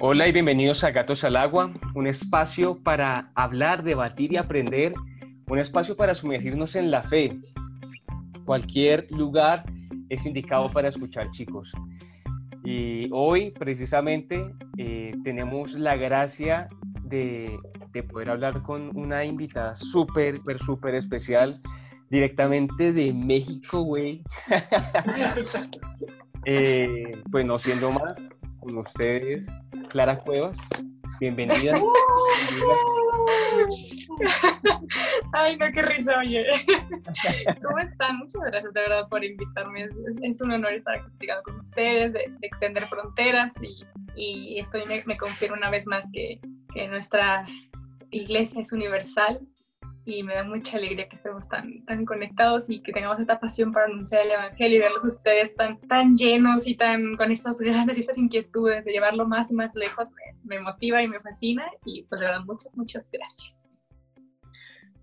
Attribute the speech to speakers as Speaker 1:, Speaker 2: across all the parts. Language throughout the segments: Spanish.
Speaker 1: Hola y bienvenidos a Gatos al Agua, un espacio para hablar, debatir y aprender, un espacio para sumergirnos en la fe. Cualquier lugar es indicado para escuchar, chicos. Y hoy, precisamente, eh, tenemos la gracia de, de, poder hablar con una invitada súper, súper, súper especial, directamente de México, güey. eh, pues no siendo más, con ustedes, Clara Cuevas. Bienvenida.
Speaker 2: Ay, no, qué risa, oye. ¿Cómo están? Muchas gracias de verdad por invitarme. Es, un honor estar platicando con ustedes, de, extender fronteras y, y estoy, me, me, confirmo una vez más que, que nuestra iglesia es universal y me da mucha alegría que estemos tan, tan conectados y que tengamos esta pasión para anunciar el Evangelio y verlos ustedes tan, tan llenos y tan con estas ganas y estas inquietudes de llevarlo más y más lejos. Me, me motiva y me fascina y pues de verdad muchas, muchas gracias.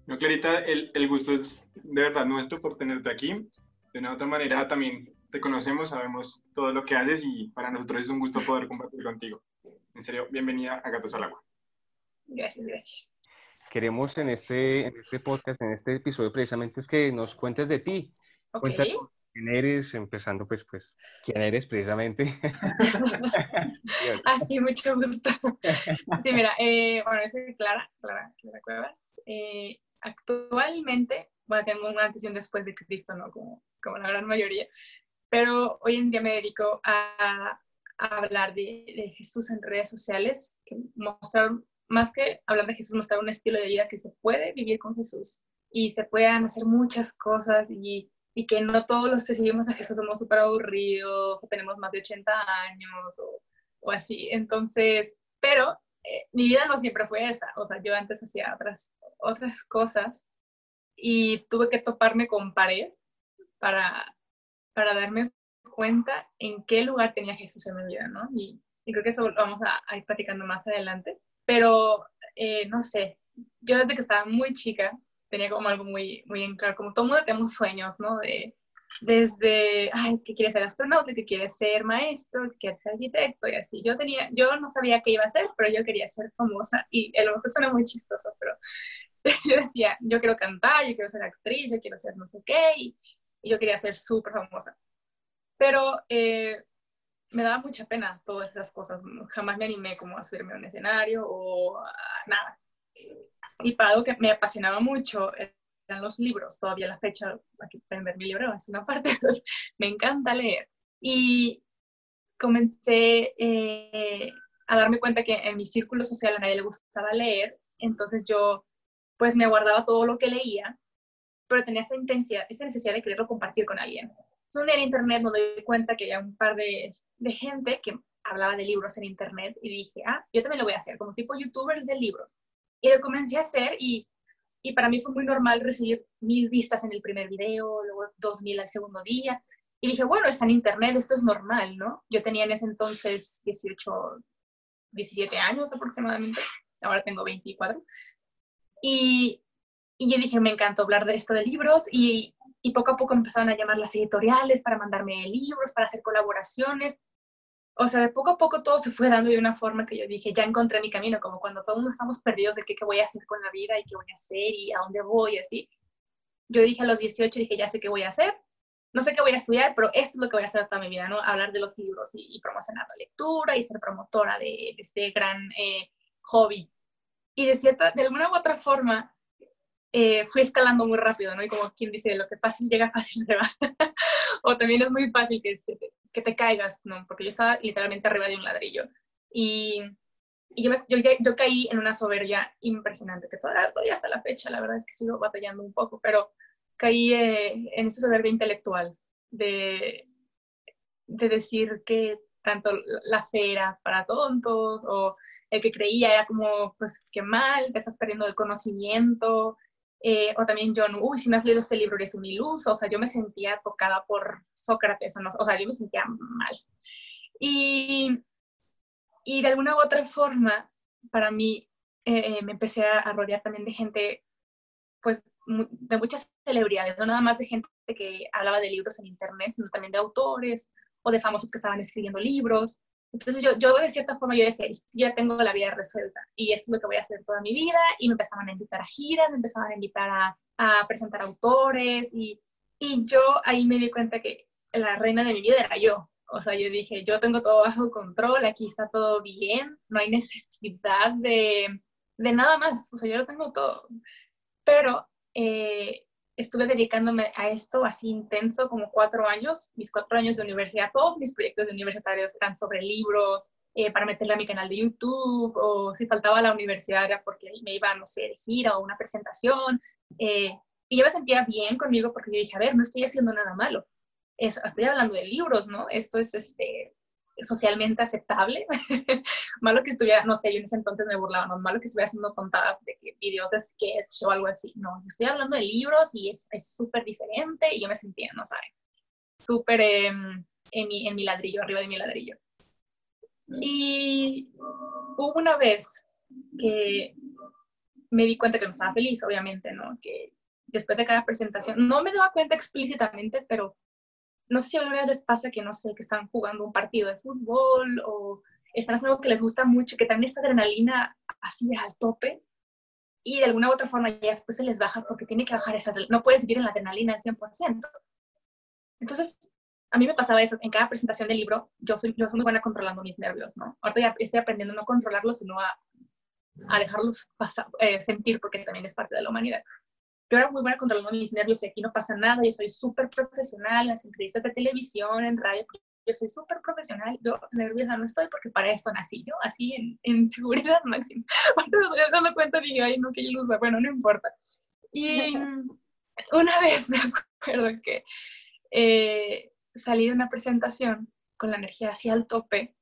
Speaker 3: No, Clarita, el, el gusto es de verdad nuestro por tenerte aquí. De una otra manera también te conocemos, sabemos todo lo que haces y para nosotros es un gusto poder compartir contigo. En serio, bienvenida a Gatos al Agua.
Speaker 2: Gracias, gracias
Speaker 1: queremos en este, en este podcast, en este episodio precisamente es que nos cuentes de ti.
Speaker 2: Okay.
Speaker 1: Cuéntanos quién eres, empezando pues, pues, quién eres precisamente.
Speaker 2: Así, mucho gusto. Sí, mira, eh, bueno, yo soy Clara, Clara, Clara Cuevas. Eh, actualmente, bueno, tengo una antes y un después de Cristo, ¿no? Como, como la gran mayoría. Pero hoy en día me dedico a, a hablar de, de, Jesús en redes sociales, que mostraron más que hablar de Jesús, mostrar un estilo de vida que se puede vivir con Jesús y se puedan hacer muchas cosas y, y que no todos los que seguimos a Jesús somos súper aburridos o tenemos más de 80 años o, o así. Entonces, pero eh, mi vida no siempre fue esa. O sea, yo antes hacía otras, otras cosas y tuve que toparme con pared para, para darme cuenta en qué lugar tenía Jesús en mi vida, ¿no? Y, y creo que eso lo vamos a, a ir platicando más adelante pero eh, no sé, yo desde que estaba muy chica tenía como algo muy, muy en claro, como todo mundo tenemos sueños, ¿no? De, desde, ay, que quiere ser astronauta, que quiere ser maestro, que quiere ser arquitecto y así. Yo tenía, yo no sabía qué iba a hacer, pero yo quería ser famosa y a lo mejor suena muy chistoso, pero yo decía, yo quiero cantar, yo quiero ser actriz, yo quiero ser no sé qué y, y yo quería ser súper famosa. Pero eh, me daba mucha pena todas esas cosas. Jamás me animé como a subirme a un escenario o a nada. Y para algo que me apasionaba mucho eran los libros. Todavía la fecha, aquí pueden ver mi libro, es una parte, pues, me encanta leer. Y comencé eh, a darme cuenta que en mi círculo social a nadie le gustaba leer, entonces yo pues me guardaba todo lo que leía, pero tenía esta intensidad, esta necesidad de quererlo compartir con alguien. Un día en internet me doy cuenta que había un par de de gente que hablaba de libros en internet y dije, ah, yo también lo voy a hacer, como tipo youtubers de libros. Y lo comencé a hacer y, y para mí fue muy normal recibir mil vistas en el primer video, luego dos mil al segundo día. Y dije, bueno, está en internet, esto es normal, ¿no? Yo tenía en ese entonces 18, 17 años aproximadamente, ahora tengo 24. Y, y yo dije, me encantó hablar de esto de libros y, y poco a poco empezaron a llamar las editoriales para mandarme libros, para hacer colaboraciones. O sea, de poco a poco todo se fue dando de una forma que yo dije, ya encontré mi camino, como cuando todos estamos perdidos de qué, qué voy a hacer con la vida y qué voy a hacer y a dónde voy, así. Yo dije a los 18, dije, ya sé qué voy a hacer, no sé qué voy a estudiar, pero esto es lo que voy a hacer toda mi vida, ¿no? Hablar de los libros y, promocionar la lectura y ser promotora de, de este gran eh, hobby. Y de cierta, de alguna u otra forma, eh, fui escalando muy rápido, ¿no? Y como quien dice, lo que fácil llega, fácil se va. o también es muy fácil que, que te caigas, ¿no? Porque yo estaba literalmente arriba de un ladrillo. Y, y yo, yo, yo, caí en una soberbia impresionante, que todavía, todavía hasta la fecha, la verdad es que sigo batallando un poco, pero caí eh, en esa soberbia intelectual de, de decir que tanto la fe era para tontos o el que creía era como, pues, qué mal, te estás perdiendo el conocimiento, eh, o también yo, uy, si no has leído este libro eres un iluso, o sea, yo me sentía tocada por Sócrates, o, sea, yo me sentía mal. Y, y de alguna u otra forma, para mí, eh, me empecé a rodear también de gente, pues, de muchas celebridades, no nada más de gente que hablaba de libros en internet, sino también de autores o de famosos que estaban escribiendo libros Entonces yo, yo de cierta forma yo decía, ya tengo la vida resuelta y esto es lo que voy a hacer toda mi vida y me empezaban a invitar a giras, me empezaban a invitar a, a presentar autores y, y yo ahí me di cuenta que la reina de mi vida era yo. O sea, yo dije, yo tengo todo bajo control, aquí está todo bien, no hay necesidad de, de nada más, o sea, yo lo tengo todo. Pero eh, estuve dedicándome a esto así intenso como cuatro años, mis cuatro años de universidad, todos mis proyectos de universitarios eran sobre libros, eh, para meterle a mi canal de YouTube, o si faltaba a la universidad era porque me iba, no sé, de gira o una presentación. Eh, y yo me sentía bien conmigo porque yo dije, a ver, no estoy haciendo nada malo. estoy hablando de libros, ¿no? Esto es este, socialmente aceptable. malo que estuviera, no sé, yo en ese entonces me burlaba, no, malo que estuviera haciendo tontadas de videos de sketch o algo así. No, estoy hablando de libros y es súper diferente y yo me sentía, no saben, súper en, mi, en mi ladrillo, arriba de mi ladrillo. Y hubo una vez que me di cuenta que no estaba feliz, obviamente, ¿no? Que después de cada presentación, no me daba cuenta explícitamente, pero no sé si alguna vez les pasa que, no sé, que están jugando un partido de fútbol o están haciendo algo que les gusta mucho, que también esta adrenalina así al tope y de alguna u otra forma ya después se les baja porque tiene que bajar esa, no puedes vivir en la adrenalina al 100%. Entonces, a mí me pasaba eso, en cada presentación del libro, yo soy, yo soy muy buena controlando mis nervios, ¿no? Ahorita ya estoy aprendiendo no controlarlos, sino a, a dejarlos pasar, eh, sentir, porque también es parte de la humanidad yo era muy buena controlando mis nervios y aquí no pasa nada, yo soy súper profesional en las entrevistas de televisión, en radio, yo soy súper profesional, yo nerviosa no estoy porque para esto nací yo, así en, en seguridad máxima. Cuando me estoy dando cuenta dije, ay, no, qué ilusa, bueno, no importa. Y una vez me acuerdo que eh, salí de una presentación con la energía así al tope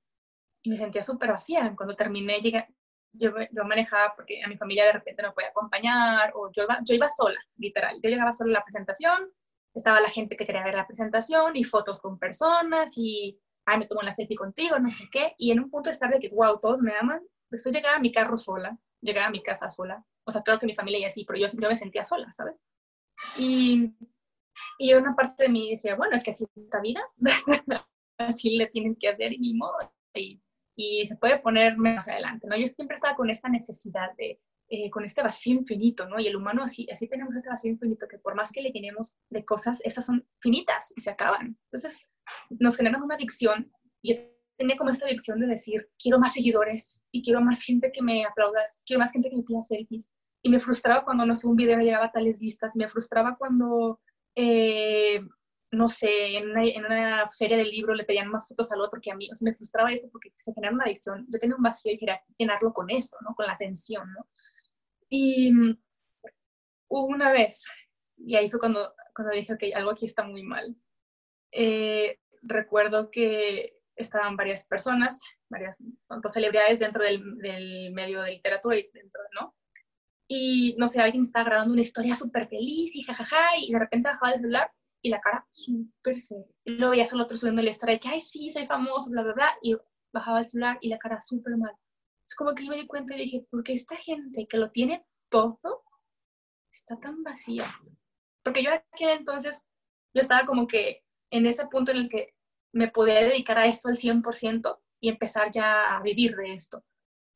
Speaker 2: y me sentía súper vacía. Cuando terminé, llegué, yo, yo, manejaba porque a mi familia de repente no podía acompañar, o yo iba, yo iba sola, literal. Yo llegaba sola a la presentación, estaba la gente que quería ver la presentación y fotos con personas y, ay, me tomo la selfie contigo, no sé qué. Y en un punto de estar de que, wow, todos me aman. Después llegaba a mi carro sola, llegaba a mi casa sola. O sea, claro que mi familia ya sí, pero yo, yo me sentía sola, ¿sabes? Y, y una parte de mí decía, bueno, es que así es esta vida, así le tienes que hacer y ni modo. Y y se puede poner más adelante, ¿no? Yo siempre estaba con esta necesidad de, eh, con este vacío infinito, ¿no? Y el humano así, así tenemos este vacío infinito que por más que le tenemos de cosas, estas son finitas y se acaban. Entonces, nos generan una adicción y tenía como esta adicción de decir, quiero más seguidores y quiero más gente que me aplauda, quiero más gente que me pida selfies. Y me frustraba cuando, no sé, un video llegaba a tales vistas, me frustraba cuando eh, no sé, en una, feria del libro le pedían más fotos al otro que a mí. O sea, me frustraba esto porque se genera una adicción. Yo tenía un vacío y quería llenarlo con eso, ¿no? Con la atención, ¿no? Y mm, hubo una vez, y ahí fue cuando, cuando dije, ok, algo aquí está muy mal. Eh, recuerdo que estaban varias personas, varias celebridades dentro del, del, medio de literatura y dentro, ¿no? Y, no sé, alguien estaba grabando una historia súper feliz y jajaja, y de repente bajaba el celular y la cara súper seria. Luego veías al otro subiendo la historia de que, ay, sí, soy famoso, bla, bla, bla, y bajaba el celular y la cara súper mal. Es como que yo me di cuenta y dije, ¿por qué esta gente que lo tiene todo está tan vacía? Porque yo aquel entonces, yo estaba como que en ese punto en el que me podía dedicar a esto al 100% y empezar ya a vivir de esto.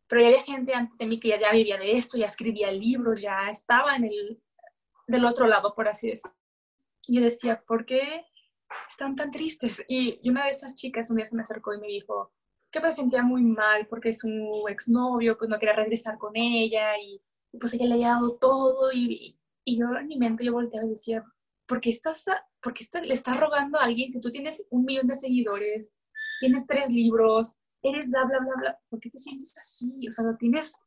Speaker 2: Pero ya había gente antes de mí que ya, ya vivía de esto, ya escribía libros, ya estaba en el, del otro lado, por así decirlo. Y yo decía, ¿por qué están tan tristes? Y, una de esas chicas un día se me acercó y me dijo que me sentía muy mal porque su exnovio pues no quería regresar con ella y, pues ella le había dado todo y, y, yo en mi mente yo volteaba y decía, ¿por qué, estás, por qué le estás rogando a alguien si tú tienes un millón de seguidores, tienes tres libros, eres bla, bla, bla, bla, ¿por qué te sientes así? O sea, lo tienes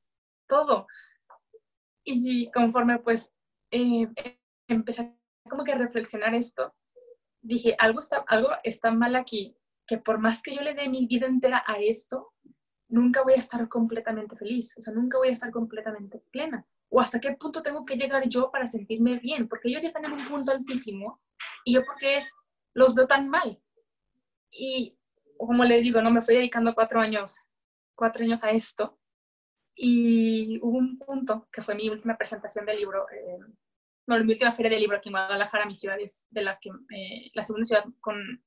Speaker 2: todo. Y conforme pues eh, empecé a como que reflexionar esto, dije, algo está, algo está mal aquí, que por más que yo le dé mi vida entera a esto, nunca voy a estar completamente feliz, o sea, nunca voy a estar completamente plena. O hasta qué punto tengo que llegar yo para sentirme bien, porque ellos ya están en un punto altísimo y yo porque los veo tan mal. Y como les digo, no me fui dedicando cuatro años, cuatro años a esto. Y hubo un punto que fue mi última presentación del libro, eh, bueno, mi última feria de libro aquí en Guadalajara, mi ciudad es de las que, eh, la segunda ciudad con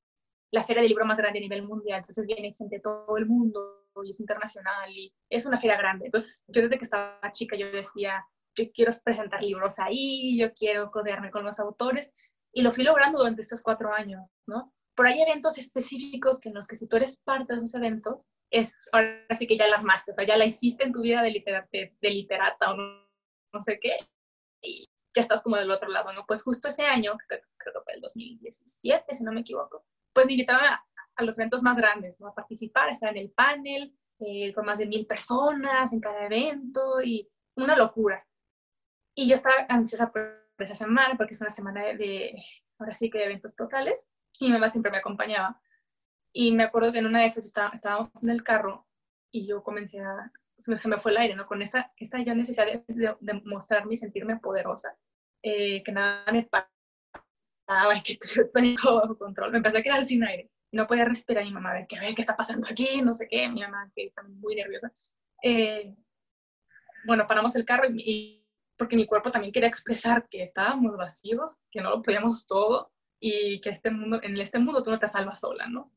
Speaker 2: la feria de libro más grande a nivel mundial, entonces viene gente de todo el mundo y es internacional y es una feria grande. Entonces yo desde que estaba chica yo decía, yo quiero presentar libros ahí, yo quiero codearme con los autores y lo fui logrando durante estos cuatro años, ¿no? Pero hay eventos específicos que en los que si tú eres parte de esos eventos, es ahora sí que ya la armaste, o sea, ya la hiciste en tu vida de, literata, de literata o no, no sé qué, y ya estás como del otro lado, ¿no? Pues justo ese año, creo, que fue el 2017, si no me equivoco, pues me invitaron a, los eventos más grandes, ¿no? A participar, estar en el panel, eh, con más de mil personas en cada evento y una locura. Y yo estaba ansiosa por esa semana, porque es una semana de, ahora sí que de eventos totales, y mi mamá siempre me acompañaba. Y me acuerdo que en una de esas estábamos en el carro y yo comencé a, se me, fue el aire, ¿no? Con esta, esta yo necesidad de, de, mostrarme y sentirme poderosa, eh, que nada me paraba y que yo tenía todo bajo control. Me empecé a quedar sin aire. No podía respirar. Y mi mamá, a ver, ¿qué, ¿qué está pasando aquí? No sé qué. Mi mamá, que está muy nerviosa. Eh, bueno, paramos el carro y, porque mi cuerpo también quería expresar que estábamos vacíos, que no lo podíamos todo y que este mundo, en este mundo tú no te salvas sola, ¿no?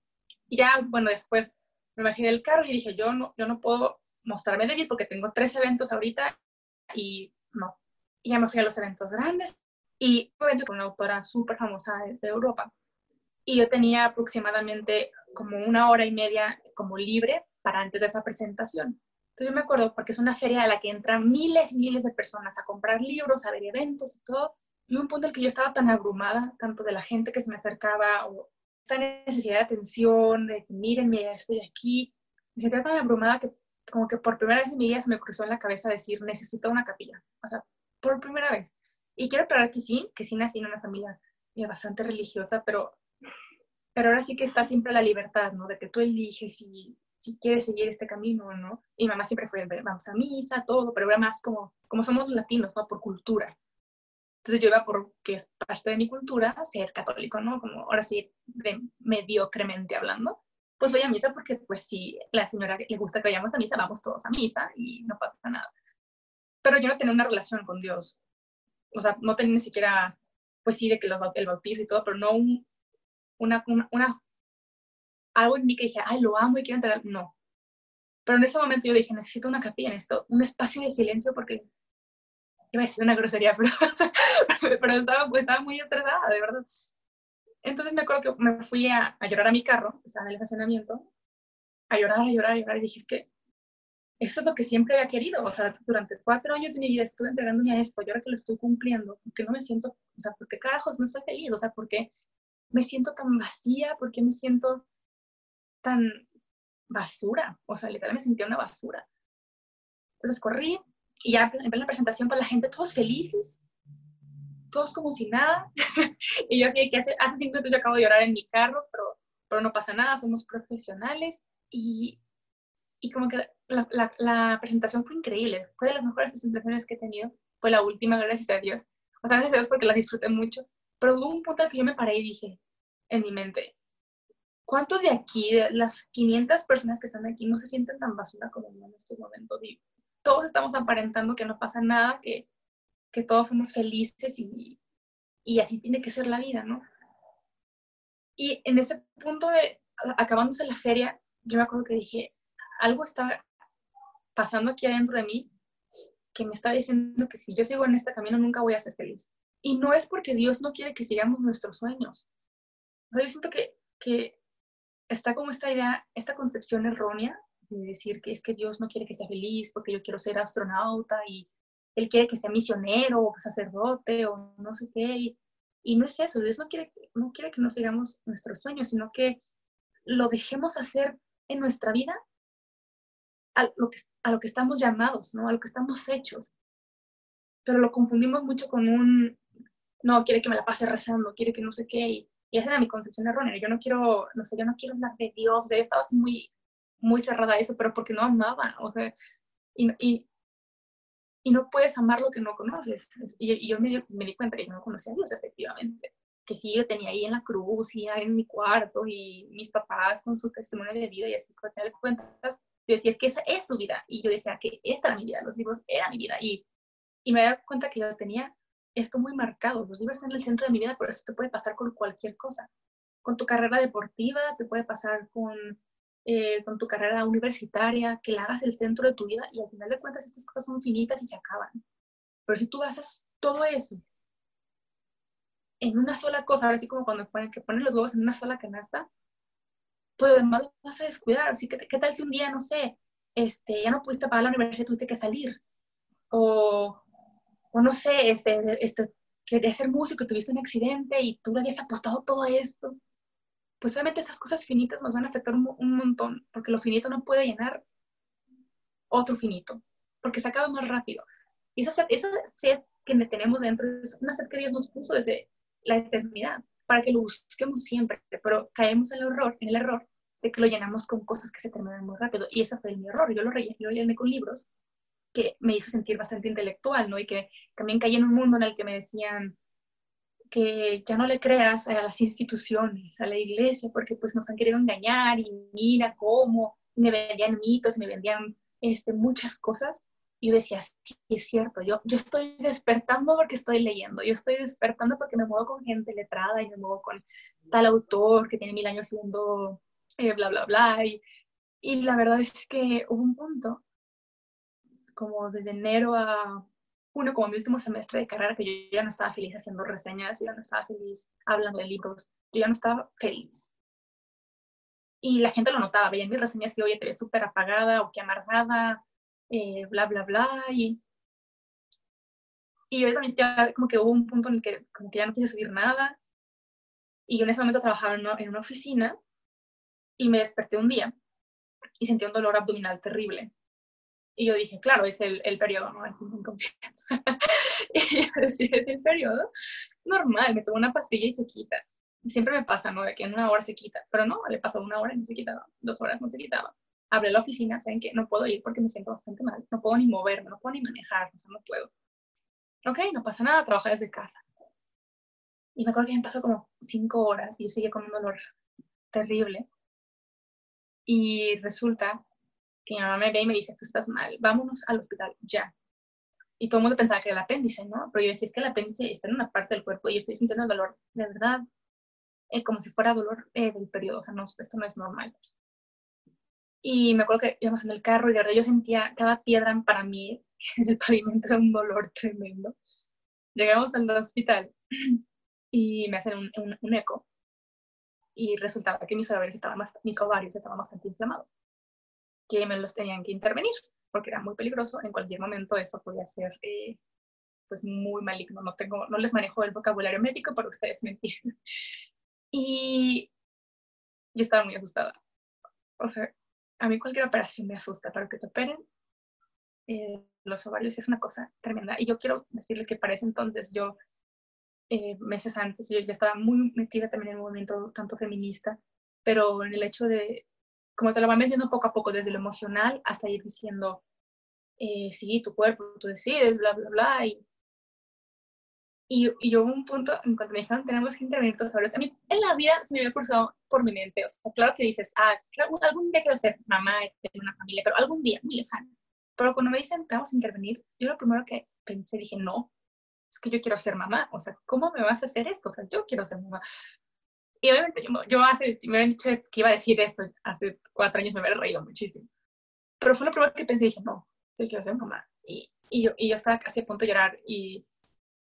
Speaker 2: Y ya, bueno, después me bajé del carro y dije, yo no, yo no puedo mostrarme débil porque tengo tres eventos ahorita y no. Y ya me fui a los eventos grandes y un evento con una autora súper famosa de, de, Europa. Y yo tenía aproximadamente como una hora y media como libre para antes de esa presentación. Entonces yo me acuerdo porque es una feria a la que entran miles y miles de personas a comprar libros, a ver eventos y todo. Y un punto en el que yo estaba tan abrumada, tanto de la gente que se me acercaba o esta necesidad de atención, de que mírenme, ya estoy aquí. Me sentía tan abrumada que como que por primera vez en mi vida se me cruzó en la cabeza decir, necesito una capilla. O sea, por primera vez. Y quiero aclarar que sí, que sí nací en una familia eh, bastante religiosa, pero, pero ahora sí que está siempre la libertad, ¿no? De que tú eliges si si quieres seguir este camino no. Y mamá siempre fue, vamos a misa, todo, pero era más como, como somos latinos, ¿no? Por cultura. Entonces yo iba por, que es parte de mi cultura, ser católico, ¿no? Como ahora sí, de mediocremente hablando. Pues voy a misa porque, pues si la señora le gusta que vayamos a misa, vamos todos a misa y no pasa nada. Pero yo no tenía una relación con Dios. O sea, no tenía ni siquiera, pues sí, de que los, el bautizo y todo, pero no un, una, una, una algo en mí que dije, ay, lo amo y quiero entrar. No. Pero en ese momento yo dije, necesito una capilla, necesito un espacio de silencio porque iba a decir una grosería, pero, pero estaba, pues, estaba muy estresada, de verdad. Entonces me acuerdo que me fui a, a llorar a mi carro, estaba en el estacionamiento, a llorar, a llorar, a llorar, y dije, es que eso es lo que siempre había querido. O sea, durante cuatro años de mi vida estuve entregándome a esto, y ahora que lo estoy cumpliendo, porque no me siento, o sea, porque carajos no estoy feliz, o sea, porque me siento tan vacía, porque me siento tan basura, o sea, literalmente me sentía una basura. Entonces corrí y ya en la presentación pues, la gente, todos felices, todos como si nada. y yo así que hace, hace cinco minutos yo acabo de llorar en mi carro, pero, pero no pasa nada, somos profesionales. Y, y como que la, la, la, presentación fue increíble, fue de las mejores presentaciones que he tenido, fue la última, gracias a Dios. O sea, gracias a Dios porque la disfruté mucho, pero hubo un punto al que yo me paré y dije en mi mente, ¿cuántos de aquí, de las 500 personas que están aquí, no se sienten tan basura como yo en estos momentos? Y todos estamos aparentando que no pasa nada, que, que todos somos felices y, y así tiene que ser la vida, ¿no? Y en ese punto de, acabándose la feria, yo me acuerdo que dije, algo está pasando aquí adentro de mí que me está diciendo que si yo sigo en este camino nunca voy a ser feliz. Y no es porque Dios no quiere que sigamos nuestros sueños. yo siento que, que está como esta idea, esta concepción errónea de decir que es que Dios no quiere que sea feliz porque yo quiero ser astronauta y Él quiere que sea misionero o sacerdote o no sé qué. Y, no es eso, Dios no quiere, no quiere que no sigamos nuestros sueños, sino que lo dejemos hacer en nuestra vida a lo que, a lo que estamos llamados, ¿no? a lo que estamos hechos. Pero lo confundimos mucho con un, no, quiere que me la pase rezando, quiere que no sé qué. Y, y esa era mi concepción errónea. Yo no quiero, no sé, yo no quiero hablar de Dios. Yo estaba así muy, muy cerrada a eso, pero porque no amaba. O sea, y, y, y no puedes amar lo que no conoces. Y, y yo me me di, cuenta que yo no conocía a Dios, efectivamente. Que sí, yo tenía ahí en la cruz y en mi cuarto y mis papás con su testimonio de vida y así, con final de cuentas, yo decía, es que esa es su vida. Y yo decía que esta era mi vida, los libros eran mi vida. Y, y me di cuenta que yo tenía esto muy marcado. Los libros están en el centro de mi vida, pero esto te puede pasar con cualquier cosa. con tu carrera deportiva, te puede pasar con, eh, con tu carrera universitaria, que la hagas el centro de tu vida y al final de cuentas estas cosas son finitas y se acaban. Pero si tú basas todo eso en una sola cosa, así como cuando ponen, que ponen los huevos en una sola canasta, pues además vas a descuidar. Así que, ¿qué tal si un día, no sé, este, ya no pudiste pagar la universidad, tuviste que salir? O, o no sé, este, este, querías ser músico y tuviste un accidente y tú le habías apostado todo esto. Pues obviamente esas cosas finitas nos van a afectar un, un montón, porque lo finito no puede llenar otro finito, porque se acaba más rápido. Y esa sed, esa sed que tenemos dentro es una sed que Dios nos puso desde la eternidad, para que lo busquemos siempre, pero caemos en el error, en el error de que lo llenamos con cosas que se terminan muy rápido. Y ese fue mi error. Yo lo, rellené, lo llené con libros que me hizo sentir bastante intelectual, ¿no? Y que también caí en un mundo en el que me decían que ya no le creas a las instituciones, a la iglesia, porque pues nos han querido engañar y mira cómo, me vendían mitos, me vendían este, muchas cosas y yo decía, sí, es cierto, yo, yo estoy despertando porque estoy leyendo, yo estoy despertando porque me muevo con gente letrada y me muevo con tal autor que tiene mil años siendo eh, bla, bla, bla. Y, y la verdad es que hubo un punto, como desde enero a junio, como mi último semestre de carrera, que yo ya no estaba feliz haciendo reseñas, yo ya no estaba feliz hablando de libros, yo ya no estaba feliz. Y la gente lo notaba, veían mis reseñas y, oye, te ves súper apagada o que amargada, eh, bla, bla, bla. Y, y yo también ya como que hubo un punto en el que como que ya no quise subir nada. Y yo en ese momento trabajaba en una, en una oficina y me desperté un día y sentí un dolor abdominal terrible. Y yo dije, claro, es el, el periodo, ¿no? En confianza. y yo decía, es el periodo normal, me tomo una pastilla y se quita. Siempre me pasa, ¿no? De que en una hora se quita, pero no, le pasó una hora y no se quitaba, dos horas no se quitaba hablé a la oficina, saben que no puedo ir porque me siento bastante mal, no puedo ni moverme, no puedo ni manejar, o sea, no puedo. Ok, no pasa nada, trabajo desde casa. Y me acuerdo que me pasó como cinco horas y yo seguía con un dolor terrible. Y resulta que mi mamá me ve y me dice, tú estás mal, vámonos al hospital ya. Y todo el mundo pensaba que era el apéndice, ¿no? Pero yo decía, es que el apéndice está en una parte del cuerpo y yo estoy sintiendo el dolor de verdad, eh, como si fuera dolor eh, del periodo, o sea, no, esto no es normal. Y me acuerdo que íbamos en el carro y de verdad yo sentía cada piedra para mí en el pavimento era un dolor tremendo. Llegamos al hospital y me hacen un, un, eco y resultaba que mis ovarios estaban, más, mis ovarios estaban bastante inflamados, que me los tenían que intervenir porque era muy peligroso. En cualquier momento eso podía ser eh, pues muy maligno. No, tengo, no les manejo el vocabulario médico, pero ustedes me entienden. Y yo estaba muy asustada. O sea, a mí cualquier operación me asusta, pero que te operen eh, los ovarios es una cosa tremenda. Y yo quiero decirles que para ese entonces yo, eh, meses antes, yo ya estaba muy metida también en el movimiento tanto feminista, pero en el hecho de, como te lo van metiendo poco a poco, desde lo emocional hasta ir diciendo, eh, sí, tu cuerpo, tú decides, bla, bla, bla, y y, y yo un punto en cuanto me dijeron, tenemos que intervenir todos ahora. A mí en la vida se me había cruzado por mi mente. O sea, claro que dices, ah, algún día quiero ser mamá, tener una familia, pero algún día, muy lejano. Pero cuando me dicen, vamos a intervenir, yo lo primero que pensé, dije, no, es que yo quiero ser mamá. O sea, ¿cómo me vas a hacer esto? O sea, yo quiero ser mamá. Y obviamente yo, yo hace, si me hubieran dicho que iba a decir eso hace cuatro años, me hubiera reído muchísimo. Pero fue lo primero que pensé, dije, no, yo quiero ser mamá. Y, y, yo, y yo estaba casi a punto de llorar y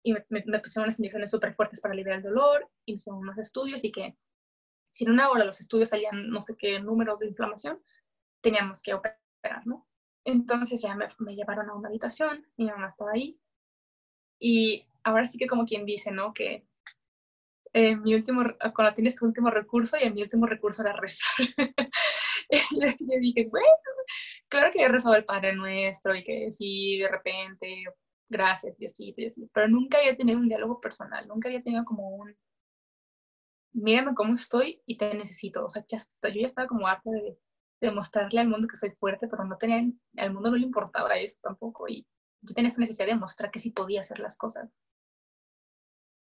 Speaker 2: y me, me, pusieron unas inyecciones súper fuertes para aliviar el dolor, y me hicieron unos estudios y que si en una hora los estudios salían no sé qué números de inflamación, teníamos que operar, ¿no? Entonces ya me, me llevaron a una habitación, mi mamá estaba ahí, y ahora sí que como quien dice, ¿no? Que eh, mi último, cuando tienes tu último recurso, y mi último recurso era rezar. y yo dije, bueno, claro que he rezado el Padre Nuestro y que si de repente gracias, Diosito, Diosito, pero nunca había tenido un diálogo personal, nunca había tenido como un, mírame cómo estoy y te necesito, o sea, ya, yo ya estaba como harta de, demostrarle al mundo que soy fuerte, pero no tenía, al mundo no le importaba eso tampoco, y yo tenía esa necesidad de mostrar que sí podía hacer las cosas.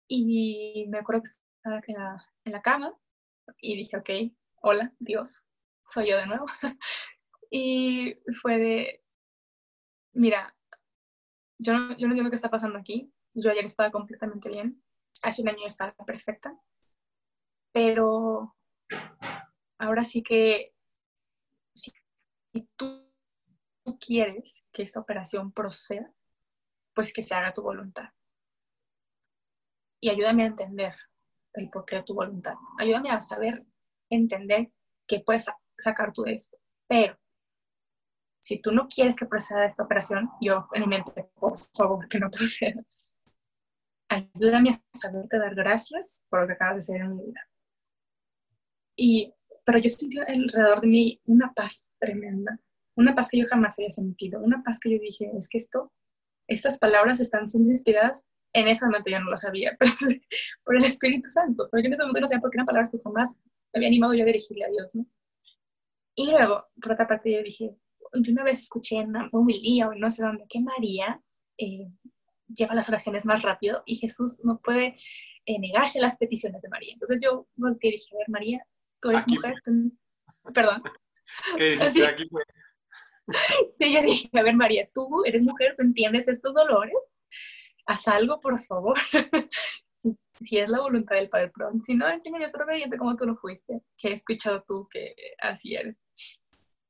Speaker 2: Y me acuerdo que estaba en la, en la cama y dije, ok, hola, Dios, soy yo de nuevo. y fue de, mira, yo no, yo no entiendo qué está pasando aquí. Yo ayer estaba completamente bien. Hace un año estaba perfecta. pero ahora sí que si, tú, tú quieres que esta operación proceda, pues que se haga tu voluntad. Y ayúdame a entender el porqué de tu voluntad. Ayúdame a saber entender qué puedes sacar tú de esto. Pero si tú no quieres que proceda esta operación, yo en mi mente, por favor, que no proceda. Ayúdame a saberte dar gracias por lo que acabas de hacer en mi vida. Y, pero yo sentí alrededor de mí una paz tremenda, una paz que yo jamás había sentido, una paz que yo dije, es que esto, estas palabras están siendo inspiradas, en ese momento yo no lo sabía, pero por el Espíritu Santo, porque en ese momento no sabía por qué eran palabras que jamás me había animado yo a dirigirle a Dios, ¿no? Y luego, por otra parte, yo dije, una vez escuché en una homilía o no sé dónde que María eh, lleva las oraciones más rápido y Jesús no puede eh, negarse a las peticiones de María. Entonces yo volteé y dije, a ver, María, tú eres mujer, perdón.
Speaker 3: ¿Qué dijiste aquí? Pues?
Speaker 2: sí, yo dije, a ver, María, tú eres mujer, tú entiendes estos dolores, haz algo, por favor. si, es la voluntad del Padre, pero si no, enséñame a ser obediente como tú lo fuiste, que he escuchado tú que así eres.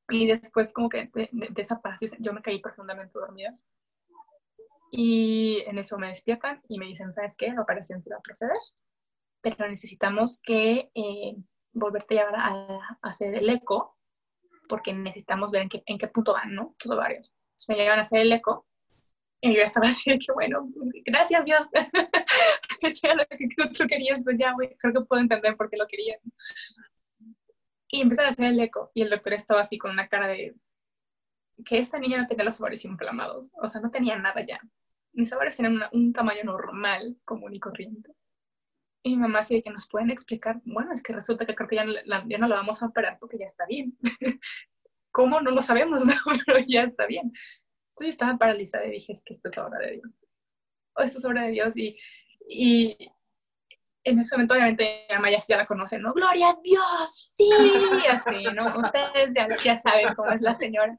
Speaker 2: Y después como que de, esa paz yo me caí profundamente dormida. Y en eso me despiertan y me dicen, ¿sabes qué? La operación se va a proceder, pero necesitamos que eh, volverte a llevar a, hacer el eco, porque necesitamos ver en qué, en qué punto van, ¿no? Todo varios. Entonces me llegan a hacer el eco y yo estaba así de que, bueno, gracias Dios. Eso lo que tú querías, pues ya, creo que puedo entender por qué lo querías. Y empezaron a hacer el eco y el doctor estaba así con una cara de que esta niña no tenía los ovarios inflamados, o sea, no tenía nada ya. Mis ovarios tenían un tamaño normal, común y corriente. Y mi mamá sí que nos pueden explicar, bueno, es que resulta que creo que ya, ya no la vamos a operar porque ya está bien. ¿Cómo? No lo sabemos, ¿no? pero ya está bien. Entonces estaba paralizada y dije, es que esto es obra de Dios. O esto es obra de Dios. Y, y, en ese momento obviamente mi mamá ya, la conoce, ¿no? ¡Gloria a Dios! ¡Sí! Así, ¿no? Ustedes ya, ya saben cómo es la señora.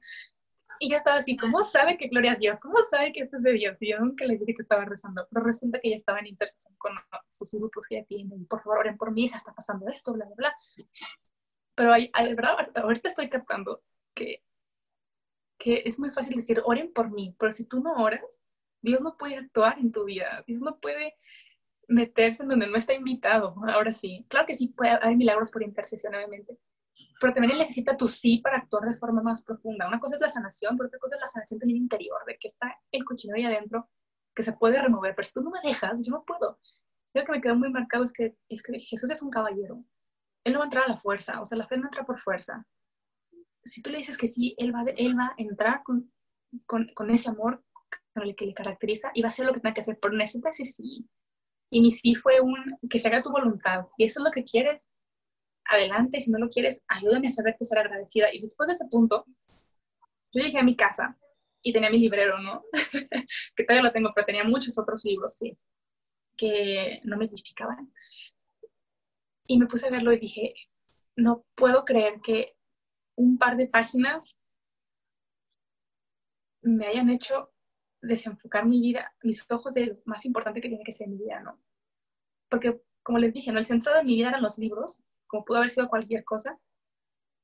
Speaker 2: Y yo estaba así, ¿cómo sabe que gloria a Dios? ¿Cómo sabe que esto es de Dios? Y yo nunca le dije que estaba rezando, pero resulta que ella estaba en intercesión con sus grupos que ella tiene. por favor, oren por mi hija, está pasando esto, bla, bla, bla. Pero hay, hay, verdad, ahorita estoy captando que, que es muy fácil decir, oren por mí, pero si tú no oras, Dios no puede actuar en tu vida. Dios no puede meterse en donde no está invitado, ahora sí. Claro que sí puede haber milagros por intercesión, obviamente, pero también él necesita tu sí para actuar de forma más profunda. Una cosa es la sanación, pero otra cosa es la sanación también interior, de que está el cochino ahí adentro, que se puede remover, pero si tú no me dejas, yo no puedo. Lo que me quedó muy marcado es que, es que Jesús es un caballero. Él no va a entrar a la fuerza, o sea, la fe no entra por fuerza. Si tú le dices que sí, él va, él va a entrar con, con, con ese amor con el que le caracteriza y va a hacer lo que tenga que hacer, pero necesita ese sí. Y mi sí fue un, que se haga tu voluntad. Si eso es lo que quieres, adelante. Si no lo quieres, ayúdame a saber que ser agradecida. Y después de ese punto, yo llegué a mi casa y tenía mi librero, ¿no? que todavía lo tengo, pero tenía muchos otros libros que, que no me edificaban. Y me puse a verlo y dije, no puedo creer que un par de páginas me hayan hecho desenfocar mi vida, mis ojos de lo más importante que tiene que ser mi vida, ¿no? Porque, como les dije, ¿no? el centro de mi vida eran los libros, como pudo haber sido cualquier cosa,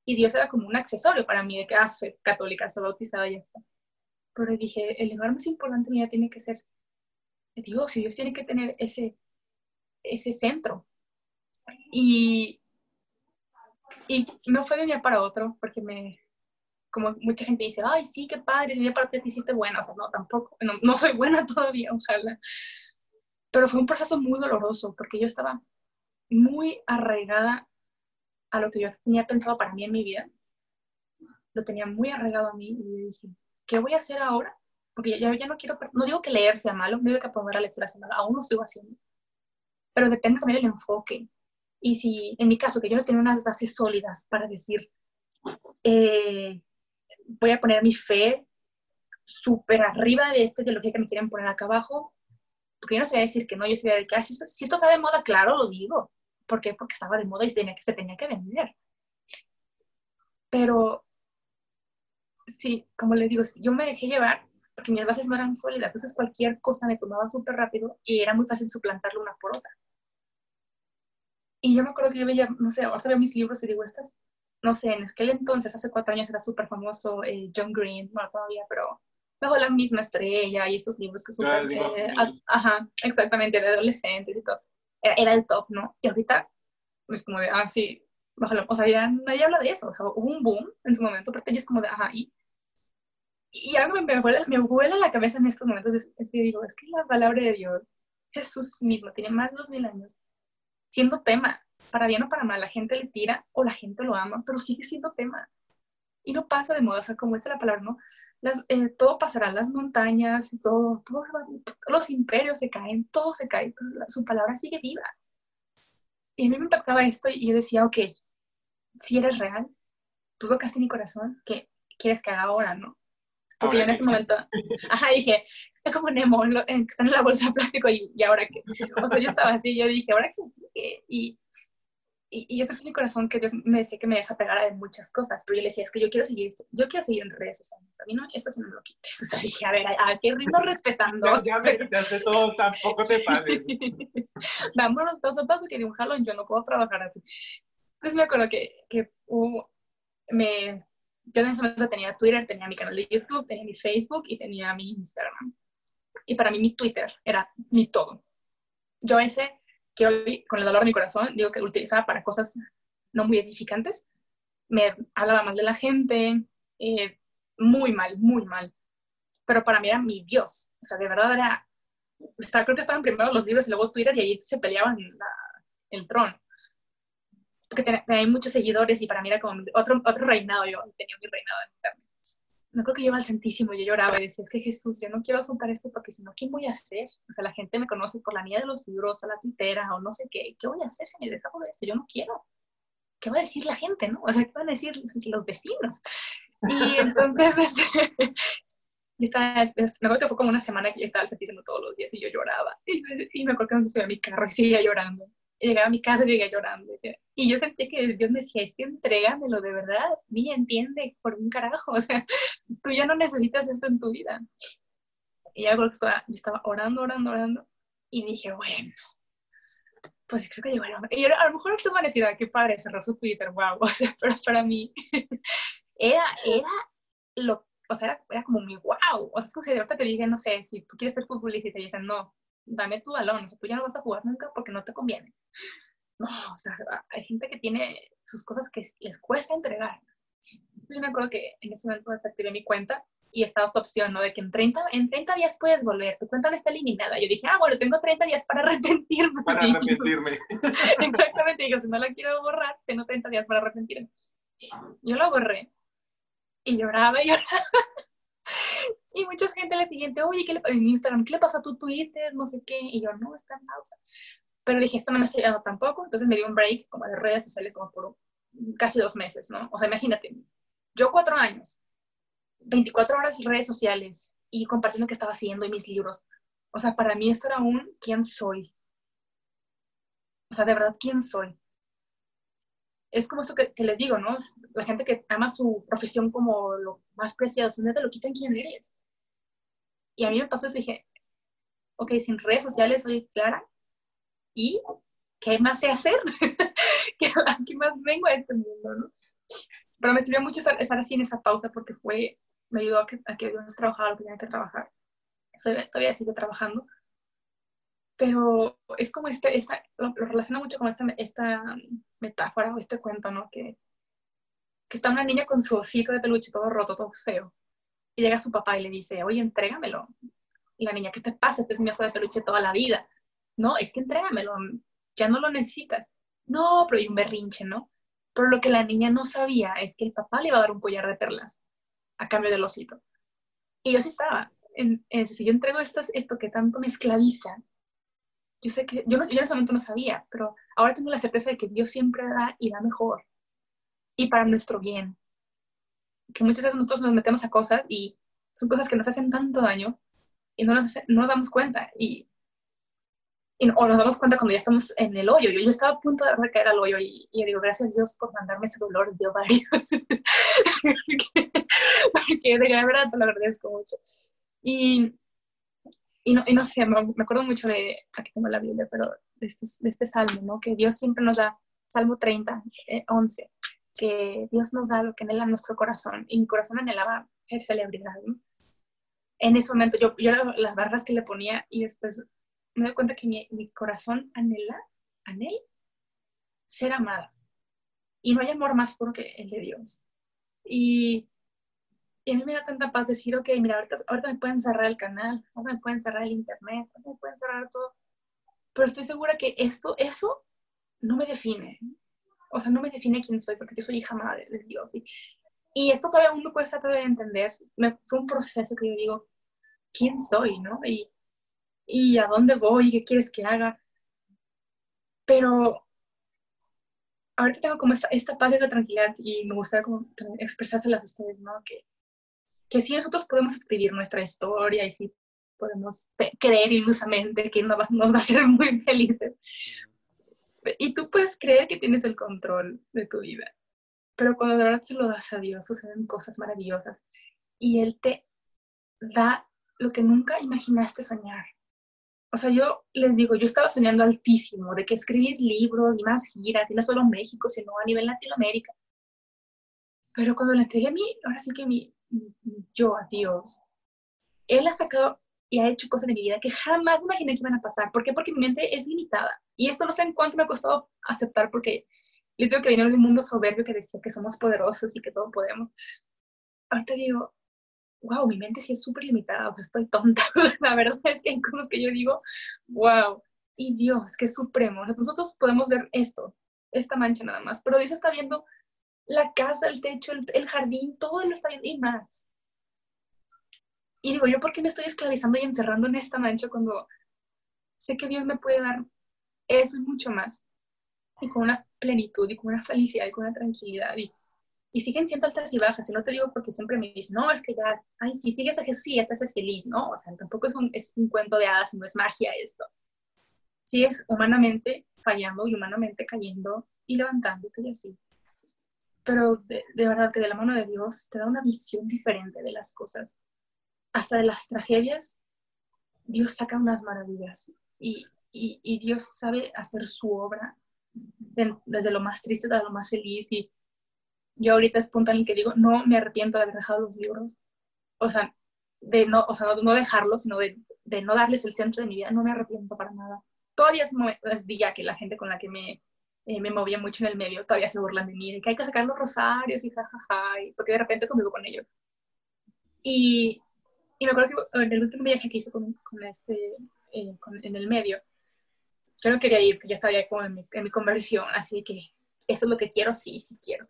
Speaker 2: y Dios era como un accesorio para mí, de que, ah, soy católica, soy bautizada y ya está. Pero dije, el lugar más importante de mi vida tiene que ser Dios, y Dios tiene que tener ese, ese centro. Y, y no fue de un día para otro, porque me, como mucha gente dice, ay, sí, qué padre, de un día para otro te hiciste buena, o sea, no, tampoco, no, no soy buena todavía, ojalá. Pero fue un proceso muy doloroso, porque yo estaba muy arraigada a lo que yo tenía pensado para mí en mi vida. Lo tenía muy arraigado a mí y dije, ¿qué voy a hacer ahora? Porque ya, ya no quiero, no digo que leer sea malo, no digo que aprender la lectura sea malo, aún lo sigo haciendo. Pero depende también del enfoque. Y si, en mi caso, que yo no tenía unas bases sólidas para decir, eh, voy a poner mi fe súper arriba de esta ideología que me quieren poner acá abajo, porque yo no sabía decir que no, yo sabía de que, ah, si, esto, si esto está de moda, claro, lo digo. ¿Por qué? Porque estaba de moda y se tenía que, se tenía que vender. Pero, sí, como les digo, yo me dejé llevar porque mis bases no eran sólidas, entonces cualquier cosa me tomaba súper rápido y era muy fácil suplantarlo una por otra. Y yo me acuerdo que yo veía, no sé, ahora veo mis libros y digo, estas, no sé, en aquel entonces, hace cuatro años era súper famoso eh, John Green, bueno, todavía, pero bajo la misma estrella y estos libros que súper, eh, ajá, exactamente, de adolescentes y todo. Era, el top, ¿no? Y ahorita, es como de, ah, sí, bajo la, o sea, ya nadie habla de eso, o sea, hubo un boom en su momento, pero ya es como de, ajá, y, y algo me, me, vuela, me vuela la cabeza en estos momentos, es, es que digo, es que la palabra de Dios, Jesús mismo, tiene más de dos mil años, siendo tema, para bien o para mal, la gente le tira o la gente lo ama, pero sigue siendo tema. Y no pasa de moda, o sea, como dice la palabra, ¿no? Las, eh, todo pasará, las montañas, todo, todo, los imperios se caen, todo se cae, pero su palabra sigue viva. Y a mí me impactaba esto y yo decía, ok, si eres real, tú tocaste mi corazón, ¿qué quieres que haga ahora, no? Porque yo en ese momento, ajá, dije, como Nemo, que está en la bolsa de plástico y, y ahora que, o sea, yo estaba así, yo dije, ¿ahora qué sigue? Y, y, y yo sentí en mi corazón que Dios me decía que me desapegara de muchas cosas, pero yo le decía, es que yo quiero seguir, yo quiero seguir en redes sociales, a mí no, esto sí no me lo quites, o sea, dije, a ver, a, qué ritmo respetando.
Speaker 3: ya, me quitaste todo, tampoco te pases.
Speaker 2: Vámonos paso a paso, que de un jalón yo no puedo trabajar así. Entonces me acuerdo que, que uh, me yo en ese momento tenía Twitter, tenía mi canal de YouTube, tenía mi Facebook y tenía mi Instagram. Y para mí mi Twitter era mi todo. Yo ese, que hoy con el dolor de mi corazón, digo que utilizaba para cosas no muy edificantes. Me hablaba mal de la gente, eh, muy mal, muy mal. Pero para mí era mi Dios. O sea, de verdad era... creo que estaban primero los libros y luego Twitter y ahí se peleaban el trono porque tenía, muchos seguidores y para mí era como otro, otro reinado, yo tenía mi reinado en internet. No creo que yo iba al Santísimo, yo lloraba y decía, es que Jesús, yo no quiero soltar esto porque si no, ¿qué voy a hacer? O sea, la gente me conoce por la mía de los libros, a la tuitera o no sé qué, ¿qué voy a hacer si me dejo de esto? Yo no quiero. ¿Qué va a decir la gente, no? O sea, ¿qué van a decir los vecinos? Y entonces, este, yo estaba, me acuerdo que fue como una semana que yo estaba al Santísimo todos los días y yo lloraba. Y, y me acuerdo que me subí a mi carro y seguía llorando llegaba a mi casa y llegué llorando. Y yo sentí que Dios me decía, es que entrégamelo de verdad, ni entiende por un carajo, o sea, tú ya no necesitas esto en tu vida. Y ya estaba, yo estaba orando, orando, orando, y dije, bueno, pues creo que llegó el Y a lo mejor ustedes van a decir, qué padre, cerró su Twitter, wow, o sea, pero para mí era, era lo, o sea, era, era, como mi wow, o sea, es como si ahorita te dije, no sé, si tú quieres ser futbolista y te dicen, no, dame tu balón, o sea, tú ya no vas a jugar nunca porque no te conviene. No, o sea, hay gente que tiene sus cosas que les cuesta entregar. Entonces yo me acuerdo que en ese momento desactivé mi cuenta y estaba esta opción, ¿no? De que en 30, en 30 días puedes volver, tu cuenta no está eliminada. Yo dije, ah, bueno, tengo 30 días para arrepentirme.
Speaker 3: Para arrepentirme.
Speaker 2: Exactamente, digo, si no la quiero borrar, tengo 30 días para arrepentirme. Yo lo borré y lloraba y lloraba. Y mucha gente le siguiente, oye, ¿qué le en Instagram? ¿Qué le pasó a tu Twitter? No sé qué. Y yo, no, está en pausa. Pero dije, esto no me está llegando tampoco. Entonces me dio un break como de redes sociales como por casi dos meses, ¿no? O sea, imagínate, yo cuatro años, 24 horas en redes sociales y compartiendo qué estaba haciendo y mis libros. O sea, para mí esto era un quién soy. O sea, de verdad, quién soy es como esto que, les digo, ¿no? La gente que ama su profesión como lo más preciado, no te lo quitan quién eres. Y a mí me pasó eso, dije, ok, sin redes sociales soy Clara, ¿y qué más sé hacer? ¿Qué, más vengo a este mundo, no? Pero me sirvió mucho estar, así en esa pausa porque fue, me ayudó a que, a que Dios trabajara lo que tenía que trabajar. todavía sigo trabajando, pero es como este, esta, lo, relaciona mucho con esta, esta metáfora o este cuento, ¿no? Que, que está una niña con su osito de peluche todo roto, todo feo, y llega su papá y le dice, oye, entrégamelo. Y la niña, ¿qué te pasa? Este es mi oso de peluche toda la vida. No, es que entrégamelo, ya no lo necesitas. No, pero hay un berrinche, ¿no? Pero lo que la niña no sabía es que el papá le iba a dar un collar de perlas a cambio del osito. Y yo sí estaba, en, en, si yo entrego esto, esto que tanto me esclaviza, yo sé que, yo, no, en ese momento no sabía, pero ahora tengo la certeza de que Dios siempre da y da mejor. Y para nuestro bien. Que muchas veces nosotros nos metemos a cosas y son cosas que nos hacen tanto daño y no nos, no nos damos cuenta. Y, y, o nos damos cuenta cuando ya estamos en el hoyo. Yo, yo estaba a punto de caer al hoyo y, y digo, gracias Dios por mandarme ese dolor de varios. porque, de verdad te lo agradezco mucho. Y y no, y no sé, me, acuerdo mucho de, aquí tengo la Biblia, pero de, de este salmo, ¿no? Que Dios siempre nos da, Salmo 30, 11, eh, que Dios nos da lo que anhela nuestro corazón, y mi corazón anhelaba ser celebridad, ¿no? En ese momento yo, yo las barras que le ponía y después me doy cuenta que mi, mi corazón anhela, anhela ser amada. Y no hay amor más puro que el de Dios. Y, y, a mí me da tanta paz decir, ok, mira, ahorita, ahorita me pueden cerrar el canal, ahorita me pueden cerrar el internet, ahorita me pueden cerrar todo. Pero estoy segura que esto, eso no me define. O sea, no me define quién soy, porque yo soy hija madre de Dios. Y, y esto todavía aún me cuesta todavía entender. Me, fue un proceso que yo digo, ¿quién soy, no? Y, y a dónde voy, qué quieres que haga. Pero ahorita tengo como esta, esta paz, esta tranquilidad y me gustaría como expresárselas a ustedes, ¿no? Que, que sí nosotros podemos escribir nuestra historia y sí podemos creer ilusamente que nos va, nos va a hacer muy felices. Y tú puedes creer que tienes el control de tu vida, pero cuando de verdad se lo das a Dios, suceden cosas maravillosas y Él te da lo que nunca imaginaste soñar. O sea, yo les digo, yo estaba soñando altísimo de que escribís libros y más giras, y no solo en México, sino a nivel Latinoamérica. Pero cuando le entregué a mí, ahora sí que mi, yo a Dios, Él ha sacado y ha hecho cosas de mi vida que jamás imaginé que iban a pasar. ¿Por qué? Porque mi mente es limitada. Y esto no sé en cuánto me ha costado aceptar porque les digo que viene de un mundo soberbio que decía que somos poderosos y que todo podemos. Ahorita digo, wow, mi mente sí es súper limitada, o sea, estoy tonta. La verdad es que hay cosas que yo digo, wow, y Dios, qué supremo. nosotros podemos ver esto, esta mancha nada más, pero Dios está viendo la casa, el techo, el, el jardín, todo lo está viendo y más. Y digo, ¿yo por qué me estoy esclavizando y encerrando en esta mancha cuando sé que Dios me puede dar eso y mucho más? Y con una plenitud y con una felicidad y con una tranquilidad. Y, y siguen siendo altas y bajas. Y no te digo porque siempre me dicen, no, es que ya, ay, si sigues a Jesús, ya te haces feliz, ¿no? O sea, tampoco es un, es un cuento de hadas, no es magia esto. Sigues humanamente fallando y humanamente cayendo y levantándote y así. Pero de, de verdad que de la mano de Dios te da una visión diferente de las cosas hasta de las tragedias, Dios saca unas maravillas y, y, Dios sabe hacer su obra desde lo más triste hasta lo más feliz. Y yo ahorita es punto en el que digo, no me arrepiento de haber dejado los libros. O sea, de no, o sea, no, dejarlos, sino de, de, no darles el centro de mi vida, no me arrepiento para nada. Todavía es, es día que la gente con la que me, eh, me movía mucho en el medio todavía se burlan de mí, de que hay que sacar los rosarios y jajaja, y porque de repente convivo con ellos. Y, y me acuerdo que en el último viaje que hice con, con este, eh, en el medio, yo no quería ir, porque ya estaba ya como en mi, en mi, conversión, así que esto es lo que quiero, sí, sí quiero.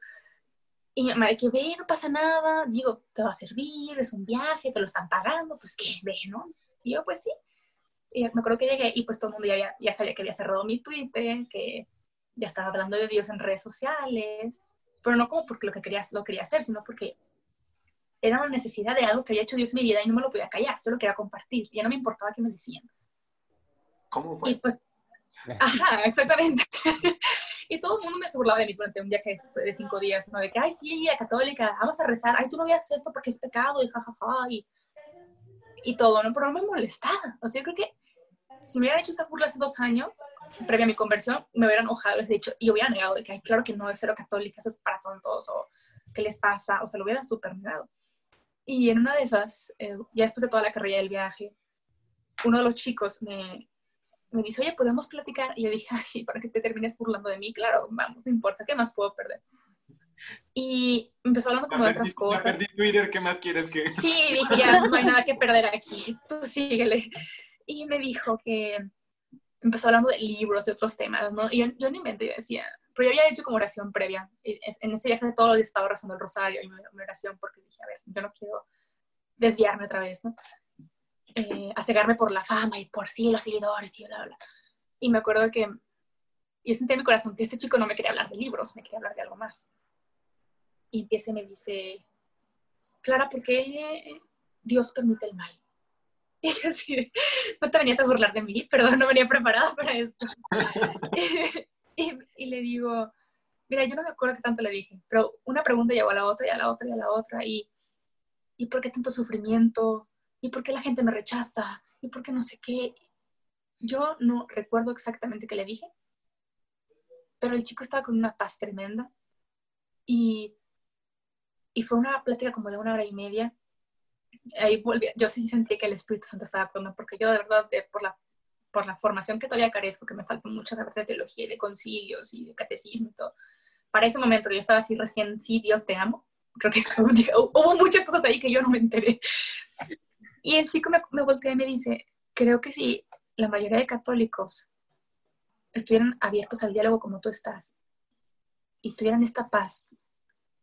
Speaker 2: Y mi mamá, que ve, no pasa nada, digo, te va a servir, es un viaje, te lo están pagando, pues que ve, ¿no? Y yo, pues sí. Y me acuerdo que llegué y pues todo el mundo ya, ya sabía que había cerrado mi Twitter, que ya estaba hablando de Dios en redes sociales, pero no como porque lo que quería, lo quería hacer, sino porque era una necesidad de algo que había hecho Dios en mi vida y no me lo podía callar, yo lo quería compartir, ya no me importaba qué me decían.
Speaker 3: ¿Cómo fue?
Speaker 2: Y pues, ajá, exactamente. y todo el mundo me burlaba de mí durante un viaje de cinco días, ¿no? De que, ay, sí, la católica, vamos a rezar, ay, tú no veas esto porque es pecado, y jajaja, y, y todo, ¿no? Pero no me molestaba. O sea, yo creo que si me hubieran hecho esa burla hace dos años, previa a mi conversión, me hubieran enojado, les dicho, y hubiera negado de que, ay, claro que no es cero católica, eso es para tontos, o qué les pasa, o sea, lo hubieran súper negado. Y en una de esas, eh, ya después de toda la carrera del viaje, uno de los chicos me, me dice, oye, ¿podemos platicar? Y yo dije, ah, sí, para que te termines burlando de mí, claro, vamos, no importa, ¿qué más puedo perder? Y empezó hablando como de otras cosas.
Speaker 3: Perdí Twitter, ¿qué más quieres que...?
Speaker 2: Sí, dije, ya no hay nada que perder aquí, tú síguele. Y me dijo que empezó hablando de libros, de otros temas, ¿no? Y yo, yo no inventé, yo decía, pero yo había hecho como oración previa. En ese viaje de todos los días estaba rezando el rosario y mi, oración porque dije, a ver, yo no quiero desviarme otra vez, ¿no? Eh, a cegarme por la fama y por sí, los seguidores y bla, bla. Y me acuerdo que yo sentí en mi corazón que este chico no me quería hablar de libros, me quería hablar de algo más. Y empieza y me dice, Clara, ¿por qué Dios permite el mal? Y así, no te venías a burlar de mí, perdón, no venía preparada para esto. Y, le digo, mira, yo no me acuerdo qué tanto le dije, pero una pregunta llevó a la otra y a la otra y a la otra. Y, ¿y por qué tanto sufrimiento? ¿Y por qué la gente me rechaza? ¿Y por qué no sé qué? yo no recuerdo exactamente qué le dije, pero el chico estaba con una paz tremenda y, y fue una plática como de una hora y media. Ahí volví, yo sí sentí que el Espíritu Santo estaba actuando, porque yo de verdad, por, la, por la formación que todavía carezco, que me falta mucho de, de teología y de concilios y de catecismo y todo, para ese momento yo estaba así recién, sí, Dios te amo. Creo que hubo muchas cosas ahí que yo no me enteré. Y el chico me, me voltea y me dice, creo que si la mayoría de católicos estuvieran abiertos al diálogo como tú estás y tuvieran esta paz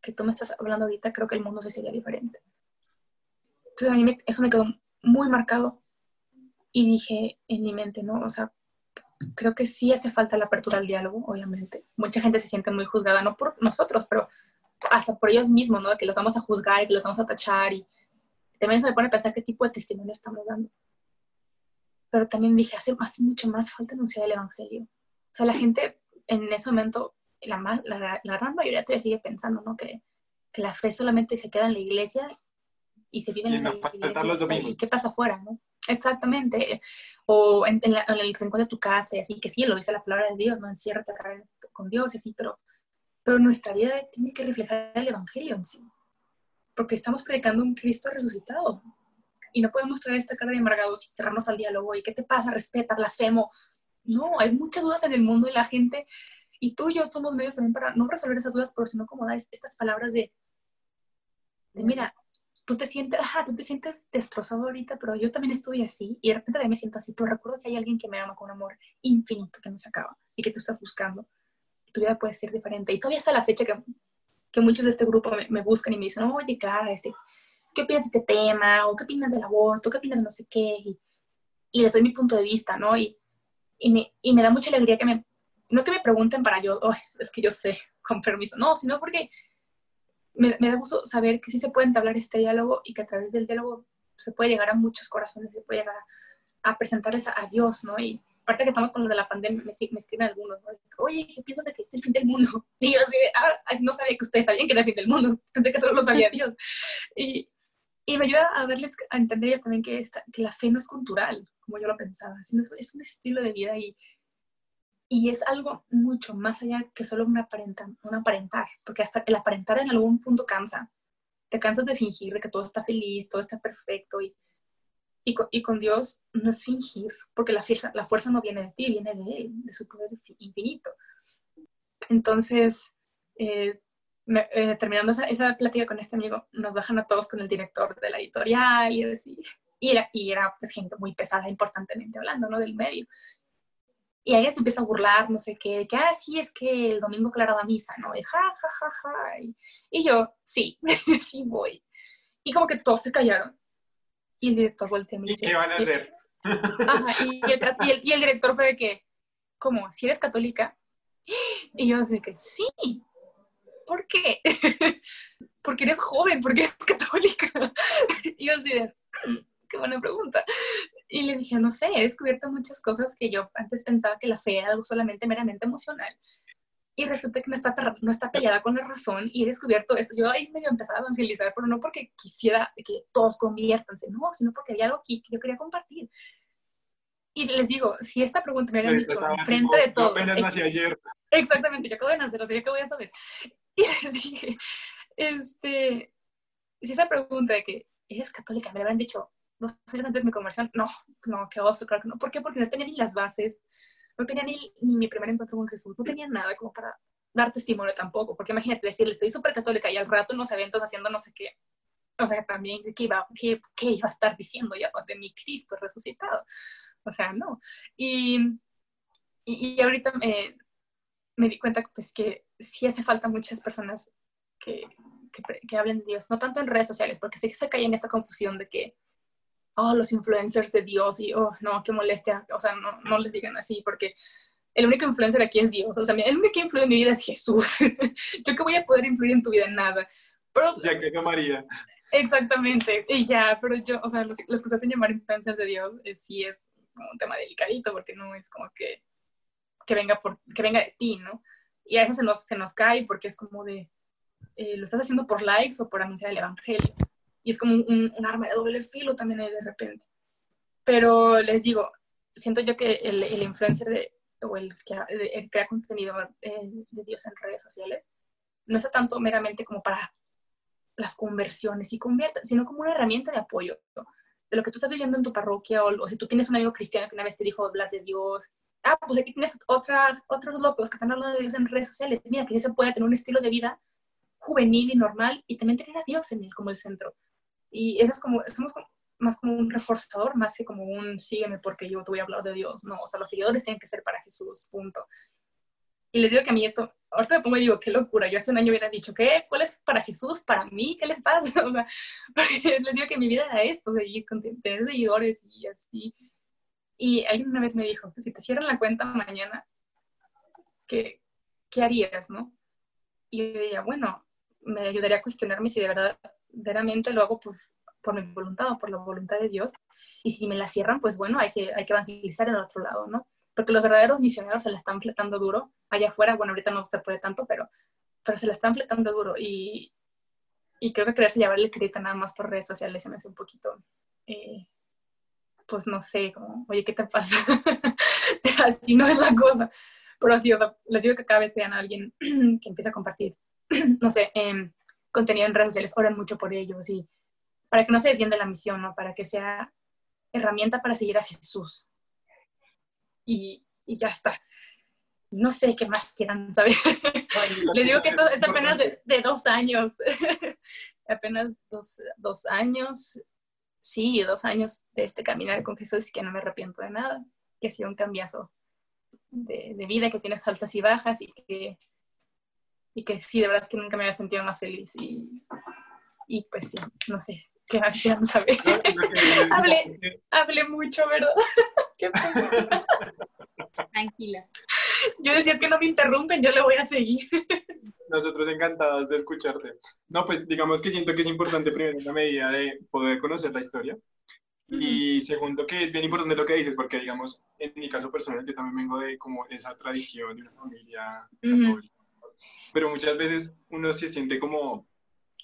Speaker 2: que tú me estás hablando ahorita, creo que el mundo se sería diferente. Entonces a mí eso me quedó muy marcado y dije en mi mente, ¿no? O sea, creo que sí hace falta la apertura al diálogo, obviamente. Mucha gente se siente muy juzgada, no por nosotros, pero hasta por ellos mismos, ¿no? Que los vamos a juzgar y que los vamos a tachar y también eso me pone a pensar qué tipo de testimonio estamos dando. Pero también dije, hace, hace mucho más falta anunciar el Evangelio. O sea, la gente en ese momento, la, la, la gran mayoría todavía sigue pensando, ¿no? Que, que, la fe solamente se queda en la iglesia y se vive en la iglesia. ¿Y qué pasa afuera, no? Exactamente. O en, en, el rincón de tu casa y así, que sí, lo dice la palabra de Dios, ¿no? Enciérrate con Dios y así, pero, pero nuestra vida tiene que reflejar el Evangelio en sí. Porque estamos predicando un Cristo resucitado. Y no podemos traer esta cara de amargados y cerrarnos al diálogo y ¿qué te pasa? Respeta, blasfemo. No, hay muchas dudas en el mundo y la gente, y tú y yo somos medios también para no resolver esas dudas, pero sino como dar estas palabras de, de mira, tú te sientes, ajá, tú te sientes destrozado ahorita, pero yo también estoy así y de repente también me siento así, pero recuerdo que hay alguien que me ama con un amor infinito que no se acaba y que tú estás buscando. Tu vida puede ser diferente. Y todavía hasta la fecha que, que muchos de este grupo me, buscan y me dicen, oye, cara, este, ¿qué opinas de este tema? ¿O qué opinas del aborto? ¿Qué opinas de no sé qué? Y, les doy mi punto de vista, ¿no? Y, y, me, y me da mucha alegría que me, no que me pregunten para yo, es que yo sé, con permiso, no, sino porque me, da gusto saber que sí se puede entablar este diálogo y que a través del diálogo se puede llegar a muchos corazones, se puede llegar a, presentarles a, Dios, ¿no? Y aparte que estamos con lo de la pandemia, me, me escriben algunos, ¿no? Oye, ¿qué piensas de que es el fin del mundo? Y yo así, ah, no sabía que ustedes sabían que era el fin del mundo, pensé que solo lo sabía Dios. Y, y me ayuda a verles, a entender ellos también que, esta, que la fe no es cultural, como yo lo pensaba, sino es un estilo de vida y, y es algo mucho más allá que solo un, aparentar, un aparentar, porque hasta el aparentar en algún punto cansa. Te cansas de fingir de que todo está feliz, todo está perfecto y, y, con, y con Dios no es fingir, porque la fuerza, la fuerza no viene de ti, viene de Él, de su poder infinito. Entonces, eh, eh, terminando esa, esa, plática con este amigo, nos bajan a todos con el director de la editorial y así. Y era, y era pues, gente muy pesada, importantemente hablando, ¿no? Del medio. Y alguien se empieza a burlar, no sé qué, que, ah, es que el domingo claro da misa, ¿no? Y ja, ja, ja, ja. Y, yo, sí, sí voy. Y como que todos se callaron. Y el director volteó
Speaker 3: y me dice... ¿Y qué van a hacer?
Speaker 2: Ajá, y, el, y, el, director fue de que, ¿cómo? ¿Si eres católica? Y yo de que, sí. ¿Por qué? porque eres joven, porque eres católica. Y yo así de, qué buena pregunta. Y le dije, no sé, he descubierto muchas cosas que yo antes pensaba que la fe era algo solamente meramente emocional. Y resulta que no está, no está peleada con la razón y he descubierto esto. Yo ahí medio empezaba a evangelizar, pero no porque quisiera que todos conviértanse, no, sino porque había algo aquí que yo quería compartir. Y les digo, si esta pregunta me hubieran dicho frente de todo.
Speaker 3: apenas nací ayer.
Speaker 2: Exactamente, yo acabo de nacer, así que voy a saber. Y les dije, este, si esa pregunta de que eres católica me habían dicho dos años antes de mi conversión, no, no, qué oso, claro que no. ¿Por qué? Porque no tenía ni las bases, no tenía ni, ni mi primer encuentro con Jesús, no tenía nada como para dar testimonio tampoco, porque imagínate decirle, estoy súper católica y al rato en los eventos haciendo no sé qué, o sea, también, ¿qué iba, qué, qué iba a estar diciendo ya de mi Cristo resucitado? O sea, no. Y, y, ahorita me, me, di cuenta pues, que sí hace falta muchas personas que, que, que, hablen de Dios, no tanto en redes sociales, porque sé que se cae en esta confusión de que oh, los influencers de Dios y, oh, no, qué molestia. O sea, no, no les digan así porque el único influencer aquí es Dios. O sea, el único que influye en mi vida es Jesús. Yo que voy a poder influir en tu vida en nada. Pero,
Speaker 3: ya que es María.
Speaker 2: Exactamente. Y ya, pero yo, o sea, los, los que se hacen llamar influencers de Dios eh, sí es un tema delicadito porque no es como que, que, venga, por, que venga de ti, ¿no? Y a veces se nos, se nos cae porque es como de, eh, lo estás haciendo por likes o por anunciar el evangelio y es como un, arma de doble filo también de repente. Pero les digo, siento yo que el, el influencer de, o el que crea contenido eh, de Dios en redes sociales no está tanto meramente como para las conversiones y convierta, sino como una herramienta de apoyo de lo que tú estás viviendo en tu parroquia o, o, si tú tienes un amigo cristiano que una vez te dijo hablar de Dios. Ah, pues aquí tienes otra, otros locos que están hablando de Dios en redes sociales. Mira, que se puede tener un estilo de vida juvenil y normal y también tener a Dios en él como el centro. Y eso es como, somos más como un reforzador, más que como un sígueme porque yo te voy a hablar de Dios. No, o sea, los seguidores tienen que ser para Jesús, punto. Y les digo que a mí esto, ahorita me pongo y digo, qué locura, yo hace un año hubiera dicho, ¿qué? ¿Cuál es para Jesús? ¿Para mí? ¿Qué les pasa? O sea, les digo que mi vida era esto, seguir con tener seguidores y así. Y alguien una vez me dijo, si te cierran la cuenta mañana, ¿qué, qué harías, no? Y yo diría, bueno, me ayudaría a cuestionarme si de verdad, verdaderamente lo hago por, por mi voluntad o por la voluntad de Dios. Y si me la cierran, pues bueno, hay que, hay que evangelizar en el otro lado, ¿no? Porque los verdaderos misioneros se la están fletando duro. Allá afuera, bueno, ahorita no se puede tanto, pero, pero se la están fletando duro. Y, y creo que quererse llevarle el crédito nada más por redes sociales se me hace un poquito, eh, pues no sé, como, oye, ¿qué te pasa? Así no es la cosa. Pero sí, o sea, les digo que cada vez vean a alguien que empieza a compartir, no sé, eh, contenido en redes sociales, oran mucho por ellos y para que no se desvíen de la misión, ¿no? Para que sea herramienta para seguir a Jesús. Y, y ya está. No sé qué más quieran saber. Les digo que esto es apenas de, de dos años. apenas dos, dos, años. Sí, dos años de este caminar con Jesús y que no me arrepiento de nada. Que ha sido un cambiazo de, de vida, que tiene altas y bajas y que, y que sí, de verdad es que nunca me había sentido más feliz. Y, y pues sí, no sé, qué más quieran saber. hablé, hablé mucho, ¿verdad? Qué
Speaker 4: Tranquila.
Speaker 2: Yo decía, es que no me interrumpen, yo le voy a seguir.
Speaker 3: Nosotros encantados de escucharte. No, pues digamos que siento que es importante primero en la medida de poder conocer la historia. Y segundo, que es bien importante lo que dices, porque digamos, en mi caso personal, yo también vengo de como esa tradición de una familia católica. Pero muchas veces uno se siente como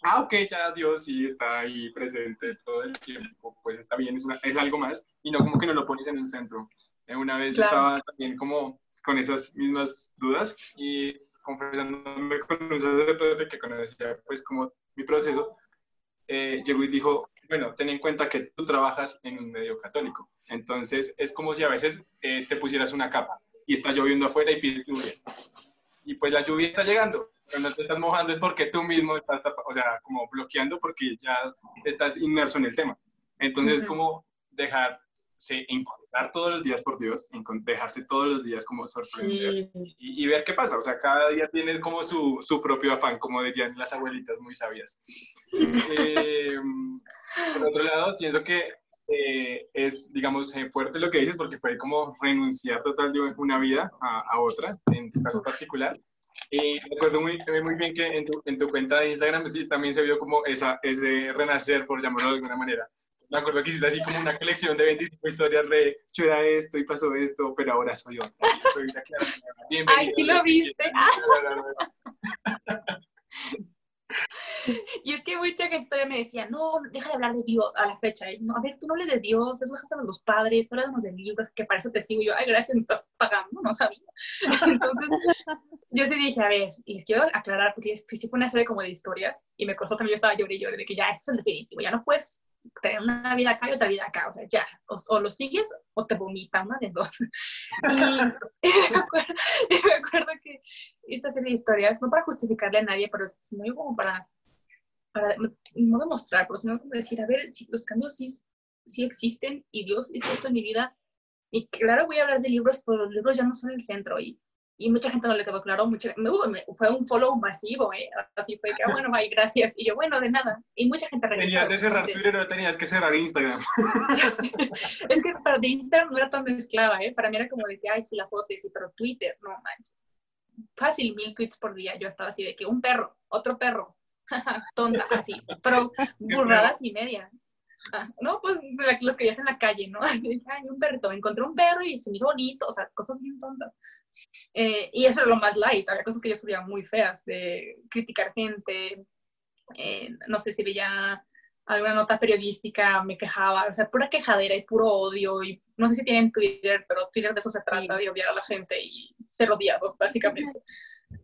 Speaker 3: ah, ok, ya Dios sí está ahí presente todo el tiempo, pues está bien, es, es algo más, y no como que no lo pones en el centro. Eh, una vez yo estaba también como con esas mismas dudas y confesándome con un sacerdote que conocía pues como mi proceso, eh, llegó y dijo, bueno, ten en cuenta que tú trabajas en un medio católico, entonces es como si a veces eh, te pusieras una capa y está lloviendo afuera y pides lluvia. Y pues la lluvia está llegando, cuando te estás mojando es porque tú mismo estás, o sea, como bloqueando porque ya estás inmerso en el tema. Entonces, uh -huh. como dejarse encontrar todos los días por Dios, dejarse todos los días como sorprender sí. y, y, ver qué pasa. O sea, cada día tiene como su, su propio afán, como dirían las abuelitas muy sabias. eh, por otro lado, pienso que eh, es, digamos, eh, fuerte lo que dices porque fue como renunciar total de una vida a, a otra, en tu caso particular. Y recuerdo muy, muy bien que en tu, en tu, cuenta de Instagram sí, también se vio como esa, ese renacer, por llamarlo de alguna manera. Me acuerdo que hiciste así como una colección de 25 historias de yo era esto y pasó esto, pero ahora soy otra. Soy
Speaker 2: Ay, sí lo viste. Y es que mucha gente me decía, no, deja de hablar de Dios a la fecha. No, a ver, tú no hables de Dios, eso dejas a los padres, tú hablamos de libros, que para eso te sigo. yo, ay, gracias, me estás pagando, no sabía. Entonces, yo sí dije, a ver, y les quiero aclarar, porque sí fue una serie como de historias, y me costó también, yo estaba llorando y llorando, de que ya, esto es el definitivo, ya no puedes tener una vida acá y otra vida acá, o sea, ya, o, o lo sigues o te vomitan, una de dos. Y, y, me acuerdo, y, me acuerdo, que esta serie de historias, no para justificarle a nadie, pero sino como para, para no demostrar, pero sino como decir, a ver, si los cambios sí, sí existen y Dios hizo esto en mi vida, y claro, voy a hablar de libros, pero los libros ya no son el centro, y y mucha gente no le quedó claro, mucha, me, fue un follow masivo, ¿eh? así fue que, ah, bueno, bye, gracias, y yo, bueno, de nada, y mucha gente
Speaker 3: Tenías que cerrar Twitter o tenías que cerrar Instagram.
Speaker 2: es que para de Instagram no era tan mezclada, ¿eh? para mí era como de que, ay, sí, la foto, sí, pero Twitter, no manches, fácil, mil tweets por día, yo estaba así de que un perro, otro perro, tonta, así, pero burradas y media. Ah, no, pues los que ya en la calle, ¿no? Así, ay, un perrito, encontré un perro y se me hizo bonito, o sea, cosas bien tontas. Eh, y eso era lo más light, había cosas que yo subía muy feas, de criticar gente, eh, no sé si veía alguna nota periodística, me quejaba, o sea, pura quejadera y puro odio, y no sé si tienen Twitter, pero Twitter de eso se trata, de odiar a la gente y ser odiado, básicamente.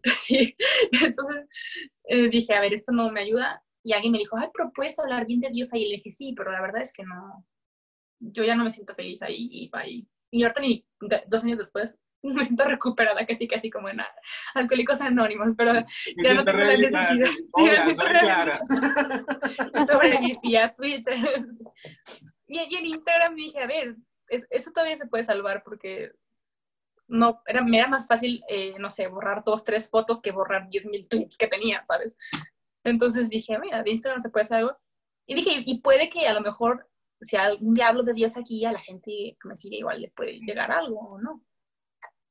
Speaker 2: Sí, entonces eh, dije, a ver, esto no me ayuda, y alguien me dijo, ay, pero puedes hablar bien de Dios ahí, le dije, sí, pero la verdad es que no, yo ya no me siento feliz ahí, y, y, y ahorita ni dos años después me siento recuperada casi casi como en Alcohólicos Anónimos, pero ya no tengo la necesidad. Sí, clara. Sobreviví a Twitter. Y, en Instagram dije, a ver, eso todavía se puede salvar porque no, era, me era más fácil, eh, no sé, borrar dos, tres fotos que borrar diez mil tweets que tenía, ¿sabes? Entonces dije, mira, de Instagram se puede hacer algo. Y dije, y puede que a lo mejor, si algún día hablo de Dios aquí, a la gente que me sigue igual le puede llegar algo o no.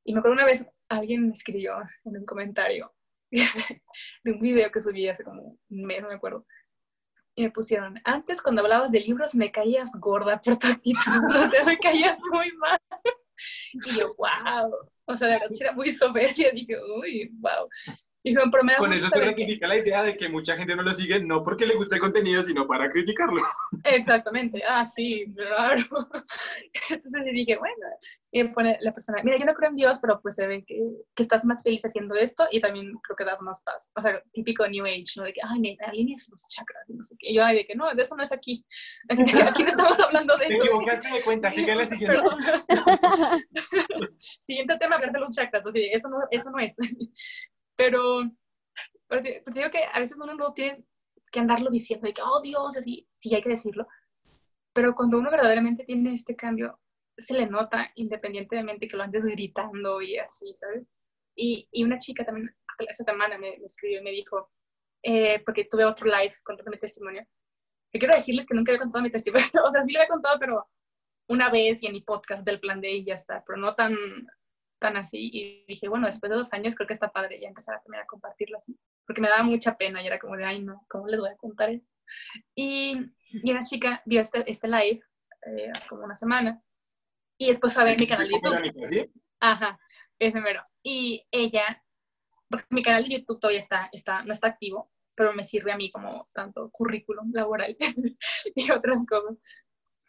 Speaker 2: Y me acuerdo una vez alguien me escribió en un comentario de un video que subí hace como un mes, no me acuerdo. Y me pusieron, antes cuando hablabas de libros me caías gorda por tu actitud, o sea, me caías muy mal. Y yo, wow. O sea, de verdad era muy soberbia. Dije, uy, wow.
Speaker 3: Con eso se ratifica la idea de que mucha gente no lo sigue no porque le guste el contenido, sino para criticarlo.
Speaker 2: Exactamente. Ah, sí, claro. Entonces dije, bueno, y pone la persona, mira, yo no creo en Dios, pero pues se ve que, que, estás más feliz haciendo esto y también creo que das más paz. O sea, típico New Age, ¿no? De que, ay, alineas los chakras y no sé qué. Y yo, ay, de que no, de eso no es aquí. Aquí, no estamos hablando de
Speaker 3: Te equivocaste de cuenta, sigue la siguiente.
Speaker 2: siguiente tema, hablar de los chakras. Así, eso no, eso no es. Pero, te digo que a veces uno no tiene que andarlo diciendo de que, oh Dios, así, sí hay que decirlo. Pero cuando uno verdaderamente tiene este cambio, se le nota independientemente que lo andes gritando y así, ¿sabes? Y, y una chica también esta semana me, escribió y me dijo, eh, porque tuve otro live contando mi testimonio, que quiero decirles que nunca había contado mi testimonio, o sea, sí lo había contado, pero una vez y en mi podcast del plan de y ya está, pero no tan tan así y dije, bueno, después de dos años creo que está padre ya empezar a, a compartirlo así, porque me daba mucha pena y era como de, ay no, ¿cómo les voy a contar eso? Y, y una chica vio este, este live eh, hace como una semana y después fue a ver mi canal de YouTube. ¿sí? Ajá, ese mero. Y ella, porque mi canal de YouTube todavía está, está, no está activo, pero me sirve a mí como tanto currículum laboral y otras cosas.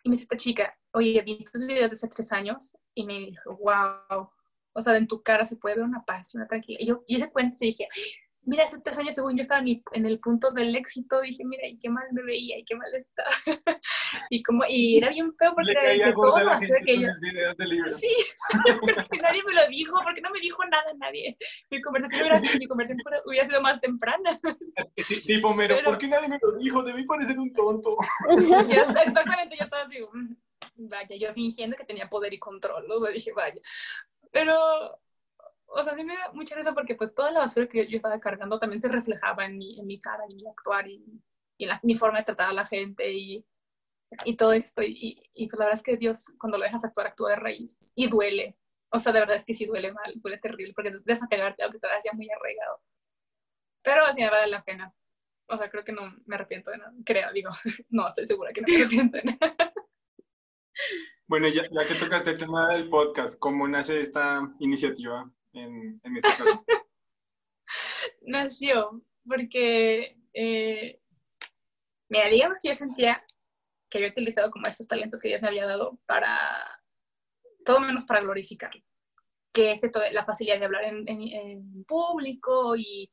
Speaker 2: Y me dice esta chica, oye, vi tus videos de hace tres años y me dijo, wow, o sea, en tu cara se puede ver una paz, una tranquilidad. Y yo y ese cuento y dije, mira, hace tres años según yo estaba en el punto del éxito, dije, mira, y qué mal me veía, y qué mal estaba. y como, y era bien feo porque era de todo lo que yo... Sí, porque nadie me lo dijo, porque no me dijo nada nadie. Mi conversación hubiera sido, mi conversación hubiera sido más temprana.
Speaker 3: tipo, mero, ¿por qué nadie me lo dijo? Debí parecer un tonto.
Speaker 2: exactamente, yo estaba así, mm, vaya, yo fingiendo que tenía poder y control, o sea, dije, vaya. Pero, o sea, sí me da mucha risa porque pues toda la basura que yo, estaba cargando también se reflejaba en mi, en mi cara y mi actuar y, y la, mi forma de tratar a la gente y, y todo esto. Y, y, pues la verdad es que Dios, cuando lo dejas actuar, actúa de raíz y duele. O sea, de verdad es que sí duele mal, duele terrible, porque desapegarte a lo que te ya muy arraigado. Pero al final vale la pena. O sea, creo que no me arrepiento de nada. Creo, digo, no, estoy segura que no me arrepiento de nada.
Speaker 3: Bueno, ya, que tocaste el tema del podcast, ¿cómo nace esta iniciativa en, en este caso?
Speaker 2: Nació porque, eh, mira, digamos que yo sentía que había utilizado como estos talentos que Dios me había dado para, todo menos para glorificarlo, que es esto de la facilidad de hablar en, público y,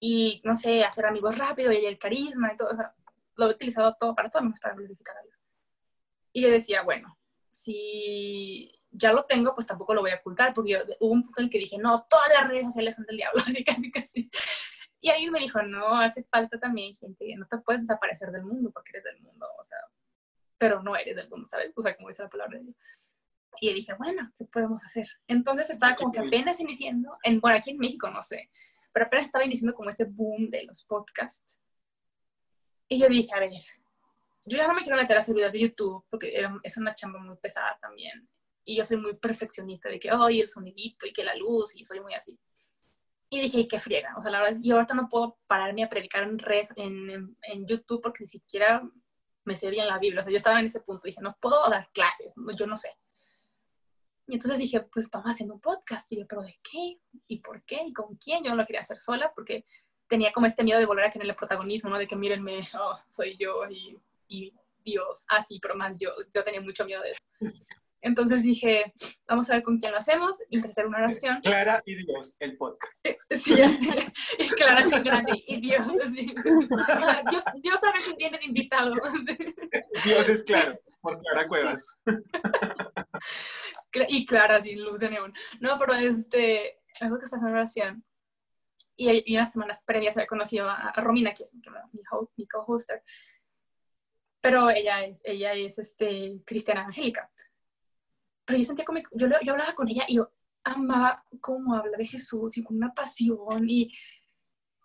Speaker 2: y, no sé, hacer amigos rápido y el carisma y todo, lo he utilizado todo para todo menos para glorificar a Dios. Y yo decía, bueno, si ya lo tengo, pues tampoco lo voy a ocultar, porque hubo un punto en el que dije, no, todas las redes sociales son del diablo, así casi, casi. Y alguien me dijo, no, hace falta también gente, no te puedes desaparecer del mundo porque eres del mundo, o sea, pero no eres del mundo, ¿sabes? O sea, como dice la palabra de Dios. Y dije, bueno, ¿qué podemos hacer? Entonces estaba como que apenas iniciando, en, por aquí en México, no sé, pero apenas estaba iniciando como ese boom de los podcasts. Y yo dije, a ver, yo ya no me quiero meter a hacer videos de YouTube porque es una chamba muy pesada también. Y yo soy muy perfeccionista de que, ay, el sonidito y que la luz, y soy muy así. Y dije, qué friega. O sea, la verdad, yo ahorita no puedo pararme a predicar en, res, en, en, YouTube porque ni siquiera me sé bien la Biblia. O sea, yo estaba en ese punto. Dije, no puedo dar clases, yo no sé. Y entonces dije, pues vamos haciendo un podcast. Y yo, ¿pero de qué? ¿Y por qué? ¿Y con quién? Yo no lo quería hacer sola porque tenía como este miedo de volver a tener el protagonismo, ¿no? De que mírenme, oh, soy yo y y Dios, así, pero más yo, yo tenía mucho miedo de eso. Entonces dije, vamos a ver con quién lo hacemos y hacer una oración.
Speaker 3: Clara y Dios, el podcast.
Speaker 2: Sí, ya sé. Y Clara y grande y Dios. Dios, Dios a veces viene de invitado.
Speaker 3: Dios es claro, por Clara Cuevas.
Speaker 2: Y Clara sin luz de neón. No, pero este, algo que está haciendo oración. Y, y, unas semanas previas había conocido a, Romina, que es mi, mi co-hoster. Pero ella es, ella es este, cristiana angélica pero yo sentía como, yo, yo hablaba con ella y yo amaba cómo habla de Jesús y con una pasión y,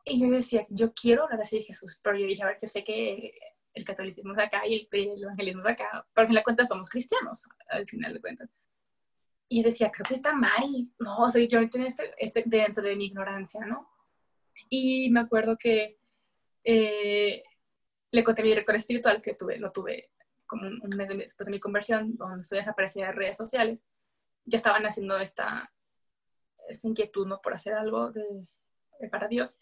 Speaker 2: y yo decía, yo quiero hablar así de Jesús, pero yo dije, a ver, yo sé que el catolicismo es acá y el, evangelismo es acá, pero al final de cuentas somos cristianos, al final de cuentas. Y yo decía, creo que está mal, no, o sea, yo tenía este, este dentro de mi ignorancia, ¿no? Y me acuerdo que eh, le conté a mi director espiritual que tuve, lo tuve como un, mes después de mi conversión, donde estoy desaparecida de redes sociales, ya estaban haciendo esta, esta inquietud ¿no? por hacer algo de, para Dios.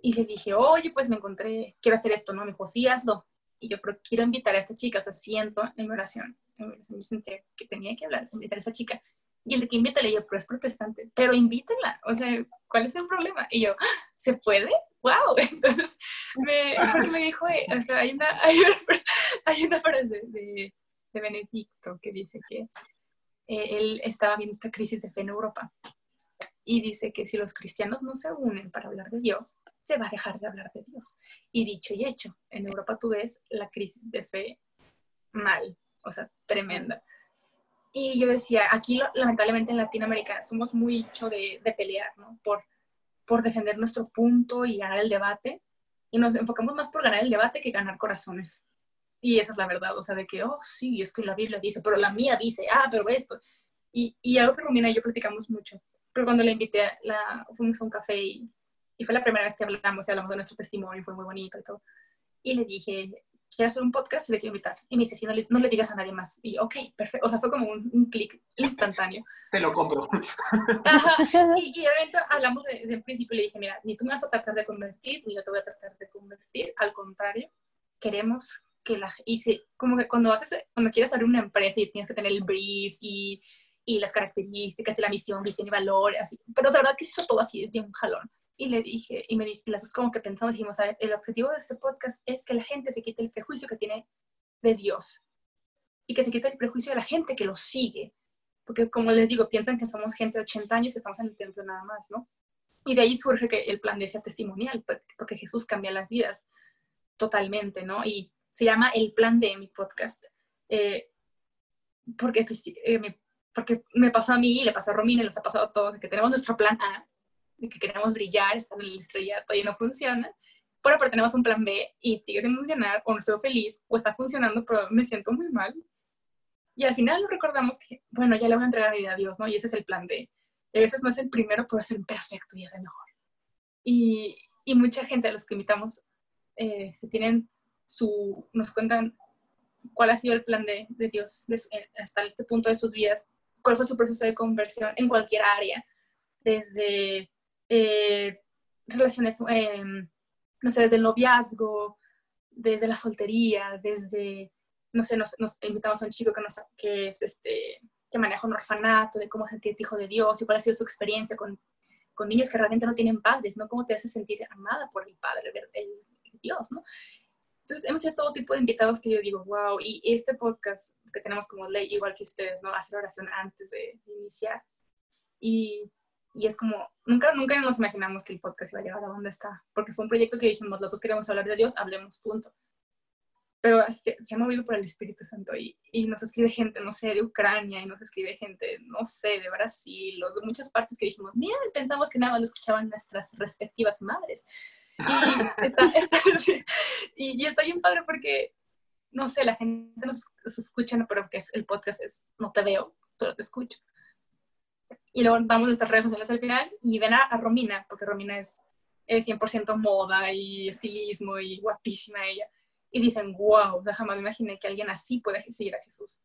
Speaker 2: Y le dije, oye, pues me encontré, quiero hacer esto, ¿no? Me dijo, sí, hazlo. Y yo, pero quiero invitar a esta chica, o sea, siento en mi oración, en mi oración yo sentí que tenía que hablar, invitar a esa chica. Y el de que invítale, yo, pero es protestante, pero invítela, o sea, ¿cuál es el problema? Y yo, ¿se puede? ¡Wow! Entonces, me, porque me dijo, eh, o sea, hay una, hay una, hay una frase de, de, Benedicto que dice que eh, él estaba viendo esta crisis de fe en Europa y dice que si los cristianos no se unen para hablar de Dios, se va a dejar de hablar de Dios. Y dicho y hecho, en Europa tú ves la crisis de fe mal, o sea, tremenda. Y yo decía, aquí lamentablemente en Latinoamérica somos muy hecho de, de pelear, ¿no? Por, por defender nuestro punto y ganar el debate. Y nos enfocamos más por ganar el debate que ganar corazones. Y esa es la verdad, o sea, de que, oh, sí, es que la Biblia dice, pero la mía dice, ah, pero esto. Y, y algo que Romina y yo platicamos mucho. Pero cuando la invité, la, fuimos a un café y, y fue la primera vez que hablamos y hablamos de nuestro testimonio, fue muy bonito y todo. Y le dije, quiero hacer un podcast y le quiero invitar. Y me dice, sí, no le, no le digas a nadie más. Y yo, ok, perfecto. O sea, fue como un, un clic instantáneo.
Speaker 3: Te lo compro.
Speaker 2: Ajá. Y, y obviamente hablamos desde el principio y le dije, mira, ni tú me vas a tratar de convertir, ni yo te voy a tratar de convertir. Al contrario, queremos que la... Y si, como que cuando, haces, cuando quieres abrir una empresa y tienes que tener el brief y, y las características y la misión, visión y valores, así. Pero la verdad que se hizo todo así de un jalón y le dije, y me dice, las como que pensamos, dijimos, ver, el objetivo de este podcast es que la gente se quite el prejuicio que tiene de Dios y que se quite el prejuicio de la gente que lo sigue. Porque como les digo, piensan que somos gente de 80 años y estamos en el templo nada más, ¿no? Y de ahí surge que el plan de ese testimonial, porque Jesús cambia las vidas totalmente, ¿no? Y se llama El Plan de mi podcast. Eh, porque, pues, eh, me, porque me pasó a mí, le pasó a Romina, les ha pasado a todos, que tenemos nuestro plan A, que queremos brillar, estar en el estrellato y no funciona. Pero, pero tenemos un plan B y sigue sin funcionar, o no estoy feliz, o está funcionando, pero me siento muy mal. Y al final recordamos que, bueno, ya le voy a entregar mi vida a Dios, ¿no? Y ese es el plan B. Y a veces no es el primero, pero es el perfecto y es el mejor. Y, y mucha gente a los que invitamos eh, se tienen su, nos cuentan cuál ha sido el plan de, de Dios eh, hasta este punto de sus vidas, cuál fue su proceso de conversión en cualquier área, desde eh, relaciones, em, no sé, desde el noviazgo, desde la soltería, desde, no sé, nos, invitamos a un chico que, nos, que es este que maneja un orfanato, de cómo sentirte hijo de Dios y cuál ha sido su experiencia con, con niños que realmente no tienen padres, ¿no? Cómo te hace sentir amada por el Padre, el, Dios, ¿no? Entonces, hemos tenido todo tipo de invitados que yo digo, wow, y este podcast que tenemos como ley, igual que ustedes, ¿no? Hacer oración antes de iniciar. Y y es como, nunca, nunca nos imaginamos que el podcast iba a llegar a donde está, porque fue un proyecto que dijimos, los dos queremos hablar de Dios, hablemos, punto. Pero se, se ha movido por el Espíritu Santo y, y, nos escribe gente, no sé, de Ucrania, y nos escribe gente, no sé, de Brasil, o de muchas partes que dijimos, mira, pensamos que nada más lo escuchaban nuestras respectivas madres. Y está, está, y, y está bien padre porque, no sé, la gente nos, nos escucha, pero que el podcast es, no te veo, solo te escucho y luego damos nuestras redes sociales al final y ven a, Romina, porque Romina es, es 100% moda y estilismo y guapísima ella. Y dicen, wow, o sea, jamás me imaginé que alguien así puede seguir a Jesús.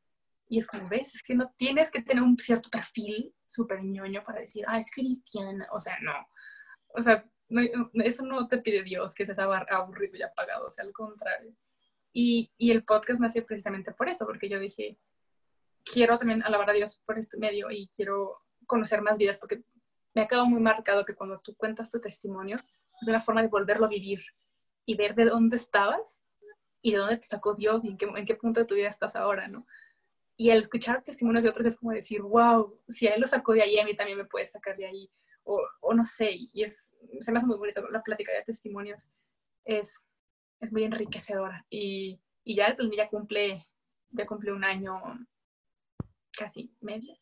Speaker 2: Y es como, ves, es que no tienes que tener un cierto perfil súper ñoño para decir, ah, es cristiana. O sea, no. O sea, eso no te pide Dios, que seas aburrido y apagado, o sea, al contrario. Y, y el podcast nació precisamente por eso, porque yo dije, quiero también alabar a Dios por este medio y quiero conocer más vidas, porque me ha quedado muy marcado que cuando tú cuentas tu testimonio, es una forma de volverlo a vivir y ver de dónde estabas y de dónde te sacó Dios y en qué, en qué punto de tu vida estás ahora, ¿no? Y al escuchar testimonios de otros es como decir, wow, si a él lo sacó de ahí, a mí también me puede sacar de ahí. O, o no sé, y es, se me hace muy bonito la plática de testimonios. Es, es muy enriquecedora. Y, y ya el plan ya cumple, ya cumple un año casi medio.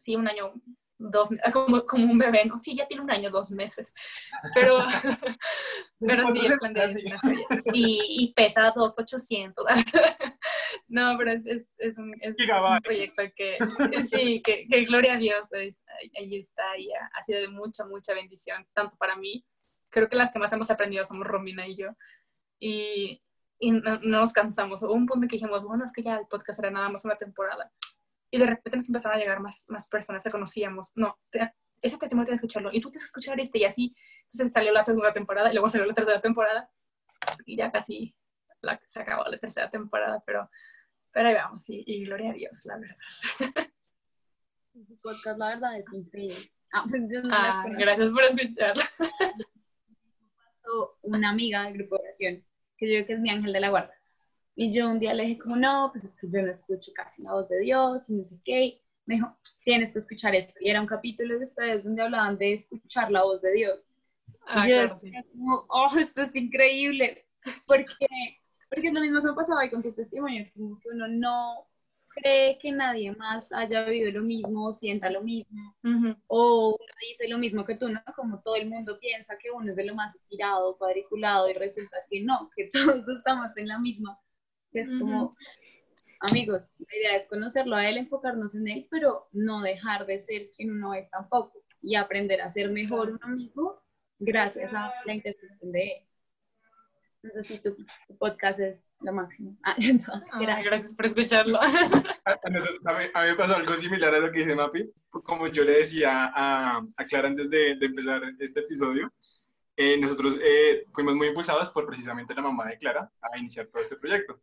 Speaker 2: Sí, un año dos, como, como un bebé, ¿no? Sí, ya tiene un año, dos meses. Pero, pero sí, plan de Sí, y pesa 2,800. no, pero es, es, es, un, es un, proyecto que, sí, que, que gloria a Dios, ahí está, y ha, ha, sido de mucha, mucha bendición, tanto para mí. Creo que las que más hemos aprendido somos Romina y yo. Y, y no, no, nos cansamos. Hubo un punto que dijimos, bueno, es que ya el podcast era nada más una temporada y de repente nos empezaron a llegar más, más personas, se conocíamos. No, ese testimonio tienes que escucharlo y tú tienes que escuchar este y así. Entonces salió la segunda temporada y luego salió la tercera temporada y ya casi la, se acabó la tercera temporada, pero, pero ahí vamos y, y gloria a Dios, la verdad.
Speaker 4: podcast, la verdad, es increíble.
Speaker 2: Ah, pues yo no ah, gracias por escucharla.
Speaker 4: una amiga del grupo de oración, que yo creo que es mi ángel de la guarda. Y yo un día le dije como, no, pues es que yo no escucho casi la voz de Dios y no sé qué. Me dijo, tienes que escuchar esto. Y era un capítulo de ustedes donde hablaban de escuchar la voz de Dios. Ah, y yo claro, decía como, oh, esto es increíble. Porque, porque es lo mismo que me pasaba ahí con tu testimonio, como que uno no cree que nadie más haya vivido lo mismo, o sienta lo mismo, o uno dice lo mismo que tú, ¿no? Como todo el mundo piensa que uno es de lo más estirado, cuadriculado, y resulta que no, que todos estamos en la misma es como, amigos, la idea es conocerlo a él, enfocarnos en él, pero no dejar de ser quien uno es tampoco y aprender a ser mejor uno mismo gracias a la interpretación de él. Entonces, tu, podcast es lo máximo.
Speaker 2: Ah, gracias. gracias. por escucharlo.
Speaker 3: A, mí, me pasó algo similar a lo que dice Mapi. Como yo le decía a, a Clara antes de, de, empezar este episodio, eh, nosotros eh, fuimos muy impulsados por precisamente la mamá de Clara a iniciar todo este proyecto.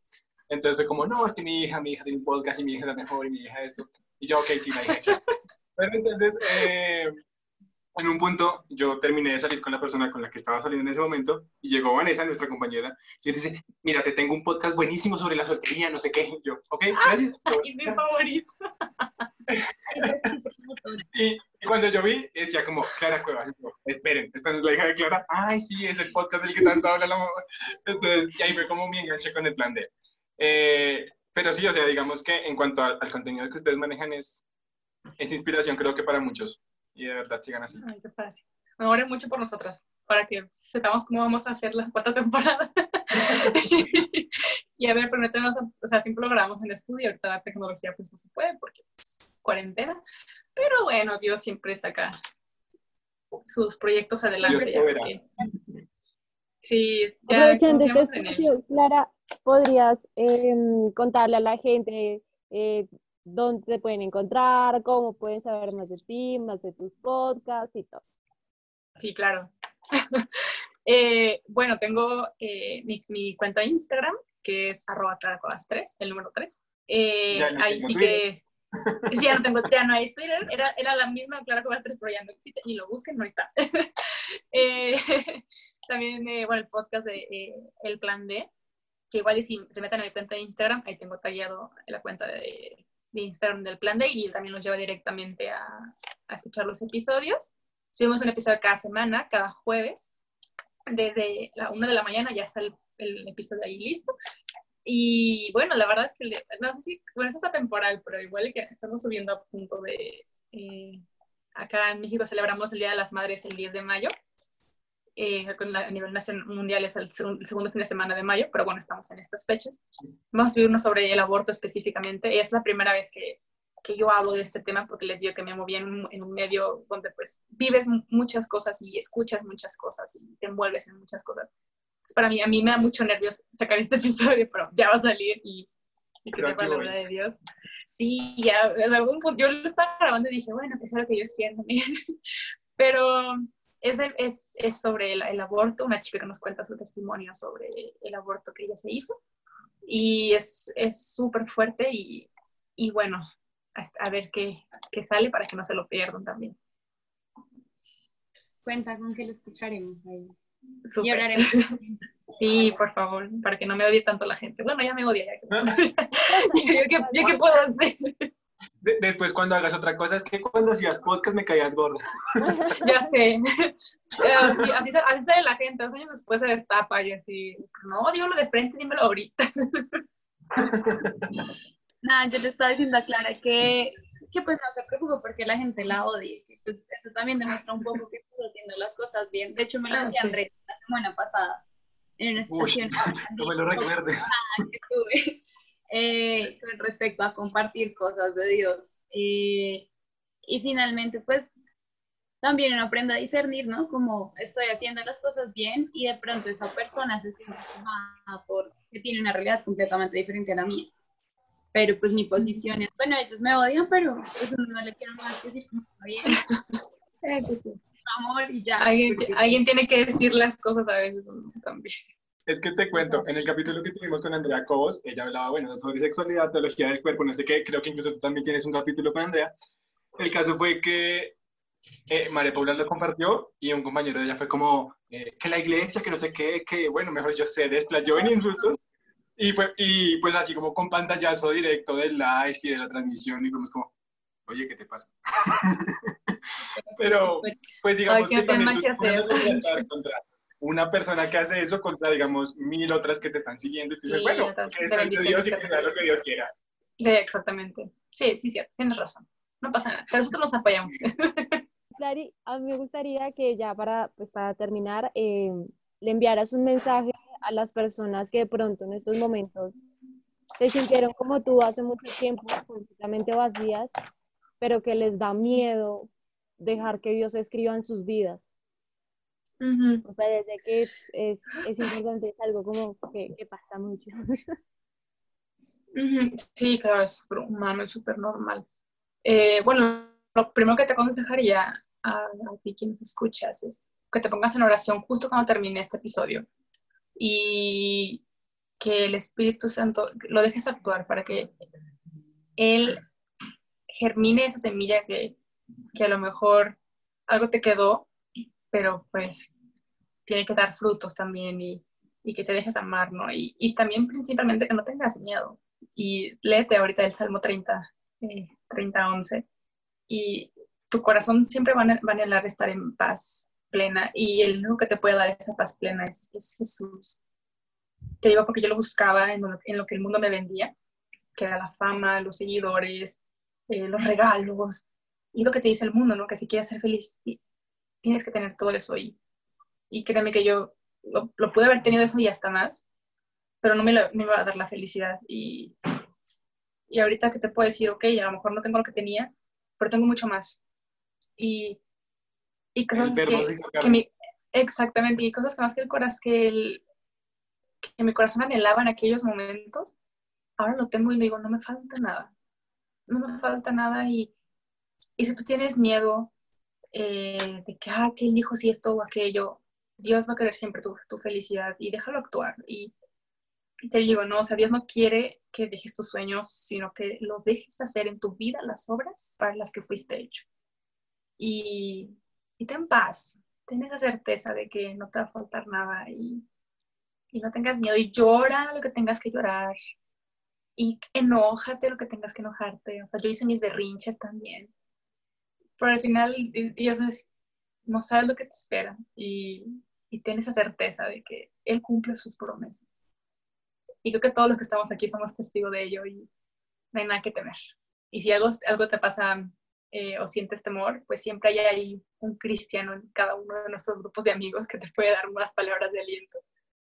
Speaker 3: Entonces fue como, no, es que mi hija, mi hija tiene un podcast y mi hija es la mejor y mi hija esto. Y yo, ok, sí, la hija. Pero entonces, eh, en un punto, yo terminé de salir con la persona con la que estaba saliendo en ese momento y llegó Vanessa, nuestra compañera, y dice, mira, te tengo un podcast buenísimo sobre la soltería, no sé qué. Y yo, ok, gracias.
Speaker 2: es mi favorito.
Speaker 3: Y, cuando yo vi, decía como, Clara Cuevas, esperen, esta no es la hija de Clara, ay, sí, es el podcast del que tanto habla la mamá. Entonces, y ahí fue como mi enganche con el plan de. Eh, pero sí, o sea, digamos que en cuanto al, contenido que ustedes manejan es, es inspiración, creo que para muchos. Y de verdad sigan así.
Speaker 2: Ay, qué padre. Me oren mucho por nosotras, para que sepamos cómo vamos a hacer la cuarta temporada. y a ver, permítanos, o sea, siempre lo grabamos en estudio, ahorita la tecnología pues no se puede porque pues, cuarentena, pero bueno, Dios siempre saca sus proyectos adelante. sí,
Speaker 5: ya Aprovechando esta espacio, Clara, ¿podrías em, contarle a la gente eh, dónde te pueden encontrar, cómo pueden saber más de ti, más de tus podcasts y todo?
Speaker 2: Sí, claro. eh, bueno, tengo eh, mi, mi, cuenta de Instagram, que es arroba 3, el número 3. Eh, ahí sí que ya no tengo, ya no hay Twitter, era, era la misma Clara Cuevas 3, pero ya no existe, y lo busquen, no está. eh, también, eh, bueno, el podcast de eh, El Plan D, que igual si se meten a mi cuenta de Instagram, ahí tengo tallado la cuenta de, Instagram del Plan D, y también los lleva directamente a, a escuchar los episodios. Subimos un episodio cada semana, cada jueves, desde la una de la mañana ya está el, el episodio ahí listo. Y bueno, la verdad es que, no sé si, bueno, eso está temporal, pero igual que estamos subiendo a punto de, eh, acá en México celebramos el Día de las Madres el 10 de mayo, eh, a nivel nacional, mundial es el, segundo fin de semana de mayo, pero bueno, estamos en estas fechas. Vamos a subirnos sobre el aborto específicamente, y es la primera vez que, que yo hablo de este tema porque les digo que me moví en un, en un medio donde pues vives muchas cosas y escuchas muchas cosas y te envuelves en muchas cosas para mí, a mí me da mucho nervios sacar este episodio, pero ya va a salir y, y que sepa la verdad de Dios. Sí, ya, en algún punto, yo lo estaba grabando y dije, bueno, pues es lo que Dios quiere también. pero es, es, es sobre el, el, aborto, una chica que nos cuenta su testimonio sobre el aborto que ella se hizo. Y es súper fuerte y, y, bueno, a, ver qué, qué, sale para que no se lo pierdan también.
Speaker 4: Cuenta con que lo escucharemos ahí.
Speaker 2: Y hablaremos. Sí, por favor, para que no me odie tanto la gente. Bueno, ya me odia. Ya, ¿Yo, qué, puedo hacer?
Speaker 3: después cuando hagas otra cosa, es que cuando hacías podcast me caías gordo.
Speaker 2: ya sé. así, así, sale la gente, dos años después se destapa y así, no, lo de frente, dímelo ahorita.
Speaker 4: Nada, yo le estaba diciendo a Clara que, que pues no se preocupe porque la gente la odia. pues eso también demuestra un poco que estoy haciendo las cosas bien. De hecho, me lo ah, decía Andrés la semana pasada en una situación
Speaker 3: no me lo recuerdes.
Speaker 4: que tuve eh, con respecto a compartir cosas de Dios. Eh, y finalmente, pues, también uno aprende a discernir, ¿no? Como estoy haciendo las cosas bien y de pronto esa persona se siente por porque tiene una realidad completamente diferente a la mía. Pero pues mi posición es, bueno, ellos me odian, pero eso no le quiero más que decir como está bien. Amor y ya.
Speaker 2: Alguien, alguien tiene que decir las cosas a veces también.
Speaker 3: Es que te cuento, en el capítulo que tuvimos con Andrea Cobos, ella hablaba, bueno, sobre sexualidad, teología del cuerpo, no sé qué, creo que incluso tú también tienes un capítulo con Andrea. El caso fue que eh, María Paula lo compartió y un compañero de ella fue como, eh, que la iglesia, que no sé qué, que bueno, mejor yo se desplayó en insultos. Y, fue, y pues así como con pantallazo directo del live y de la transmisión y fuimos como, oye, ¿qué te pasa? Pero pues digamos que, también tú, una persona que hace eso contra, digamos, mil otras que te están siguiendo y dices, bueno, que de Dios y que sea lo que Dios quiera.
Speaker 2: Sí, exactamente. Sí, sí, cierto, tienes razón. No pasa nada, pero nosotros nos apoyamos.
Speaker 5: Clary, a mí me gustaría que ya para, pues para terminar, eh, le enviaras un mensaje a las personas que de pronto en estos momentos se sintieron como tú hace mucho tiempo, completamente vacías, pero que les da miedo dejar que Dios escriba en sus vidas. Me parece que es, es, es, importante, es algo como que, que pasa mucho.
Speaker 2: Sí, claro, es súper humano, es súper normal. Eh, bueno, lo primero que te aconsejaría a, a ti quien nos escuchas es que te pongas en oración justo cuando termine este episodio y que el Espíritu Santo lo dejes actuar para que Él germine esa semilla que, que a lo mejor algo te quedó pero pues tiene que dar frutos también y, y que te dejes amar, ¿no? Y, y, también principalmente que no tengas miedo. Y léete ahorita el Salmo 30, eh, 30, 11, y tu corazón siempre va a, va a estar en paz plena y el único que te puede dar esa paz plena es, es Jesús. Te digo porque yo lo buscaba en lo, lo, que el mundo me vendía, que era la fama, los seguidores, eh, los regalos, y lo que te dice el mundo, ¿no? Que si quieres ser feliz, tienes que tener todo eso y, y créeme que yo lo, pude haber tenido eso y hasta más, pero no me, lo, iba a dar la felicidad y, y ahorita que te puedo decir, ok, a lo mejor no tengo lo que tenía, pero tengo mucho más. Y, y cosas que, mi, exactamente, y cosas que más que el corazón, que, el, que mi corazón anhelaba en aquellos momentos, ahora lo tengo y me digo, no me falta nada, no me falta nada y, y si tú tienes miedo eh, de que, ah, que elijo si esto o aquello, Dios va a querer siempre tu, tu felicidad y déjalo actuar. Y, te digo, no, o sea, Dios no quiere que dejes tus sueños, sino que lo dejes hacer en tu vida las obras para las que fuiste hecho. Y, y ten paz, ten esa certeza de que no te va a faltar nada y, y no tengas miedo y llora lo que tengas que llorar y enójate lo que tengas que enojarte. O sea, yo hice mis derrinches también pero al final Dios no sabe lo que te espera y, y tienes esa certeza de que Él cumple sus promesas. Y creo que todos los que estamos aquí somos testigos de ello y no hay nada que temer. Y si algo, algo te pasa eh, o sientes temor, pues siempre hay ahí un cristiano en cada uno de nuestros grupos de amigos que te puede dar unas palabras de aliento.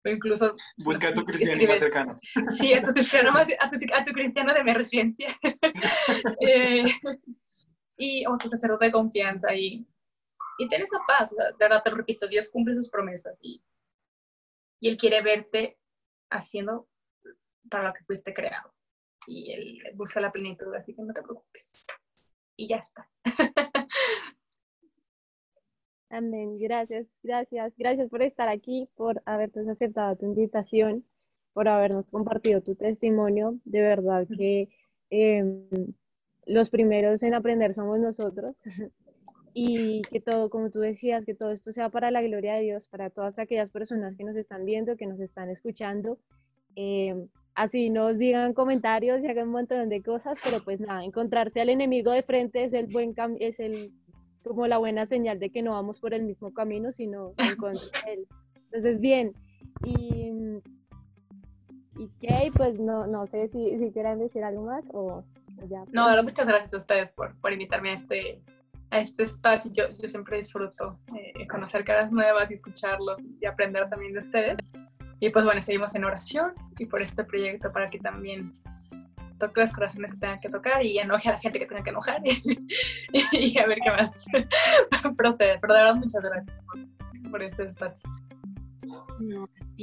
Speaker 2: O incluso...
Speaker 3: Busca a tu cristiano más cercano.
Speaker 2: Sí, a tu, cristiano, más, a tu, a tu cristiano de emergencia. eh, y, o tu sacerdote de confianza y, y ten esa paz, de verdad te lo repito, Dios cumple sus promesas y, y Él quiere verte haciendo para lo que fuiste creado y Él busca la plenitud, así que no te preocupes. Y ya está.
Speaker 5: Amén. Gracias, gracias, gracias por estar aquí, por haberte aceptado tu invitación. por habernos compartido tu testimonio. De verdad que em, los primeros en aprender somos nosotros. y que todo, como tú decías, que todo esto sea para la gloria de Dios, para todas aquellas personas que nos están viendo, que nos están escuchando. Em, así nos digan comentarios y hagan un montón de cosas, pero pues nada, encontrarse al enemigo de frente es el buen es el como la buena señal de que no vamos por el mismo camino, sino en contra de él. Entonces, bien, y, y Kay, pues no, no sé si, si quieran decir algo más o ya.
Speaker 2: No, muchas gracias a ustedes por, por invitarme a este, a este espacio. Yo, yo siempre disfruto eh, conocer caras nuevas y escucharlos y aprender también de ustedes. Y pues bueno, seguimos en oración y por este proyecto para que también toque los corazones que tengan que tocar y enoje a la gente que tenga que enojar y, a ver qué más procede. Pero de verdad, muchas gracias por, este espacio.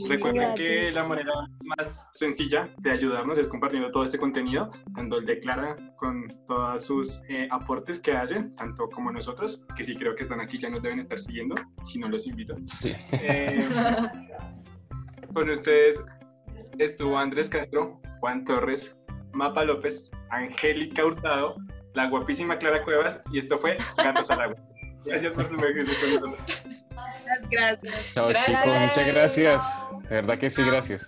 Speaker 3: Recuerden que la manera más sencilla de ayudarnos es compartiendo todo este contenido, tanto el de Clara con todos sus eh, aportes que hace, tanto como nosotros, que sí creo que están aquí, ya nos deben estar siguiendo, si no los invito. Eh, con ustedes estuvo Andrés Castro, Juan Torres, Mapa López, Angélica Hurtado, la guapísima Clara Cuevas y esto fue Gatos al Agua. Gracias por su con nosotros.
Speaker 4: Gracias.
Speaker 1: Chao chicos, muchas gracias. De verdad que sí, gracias.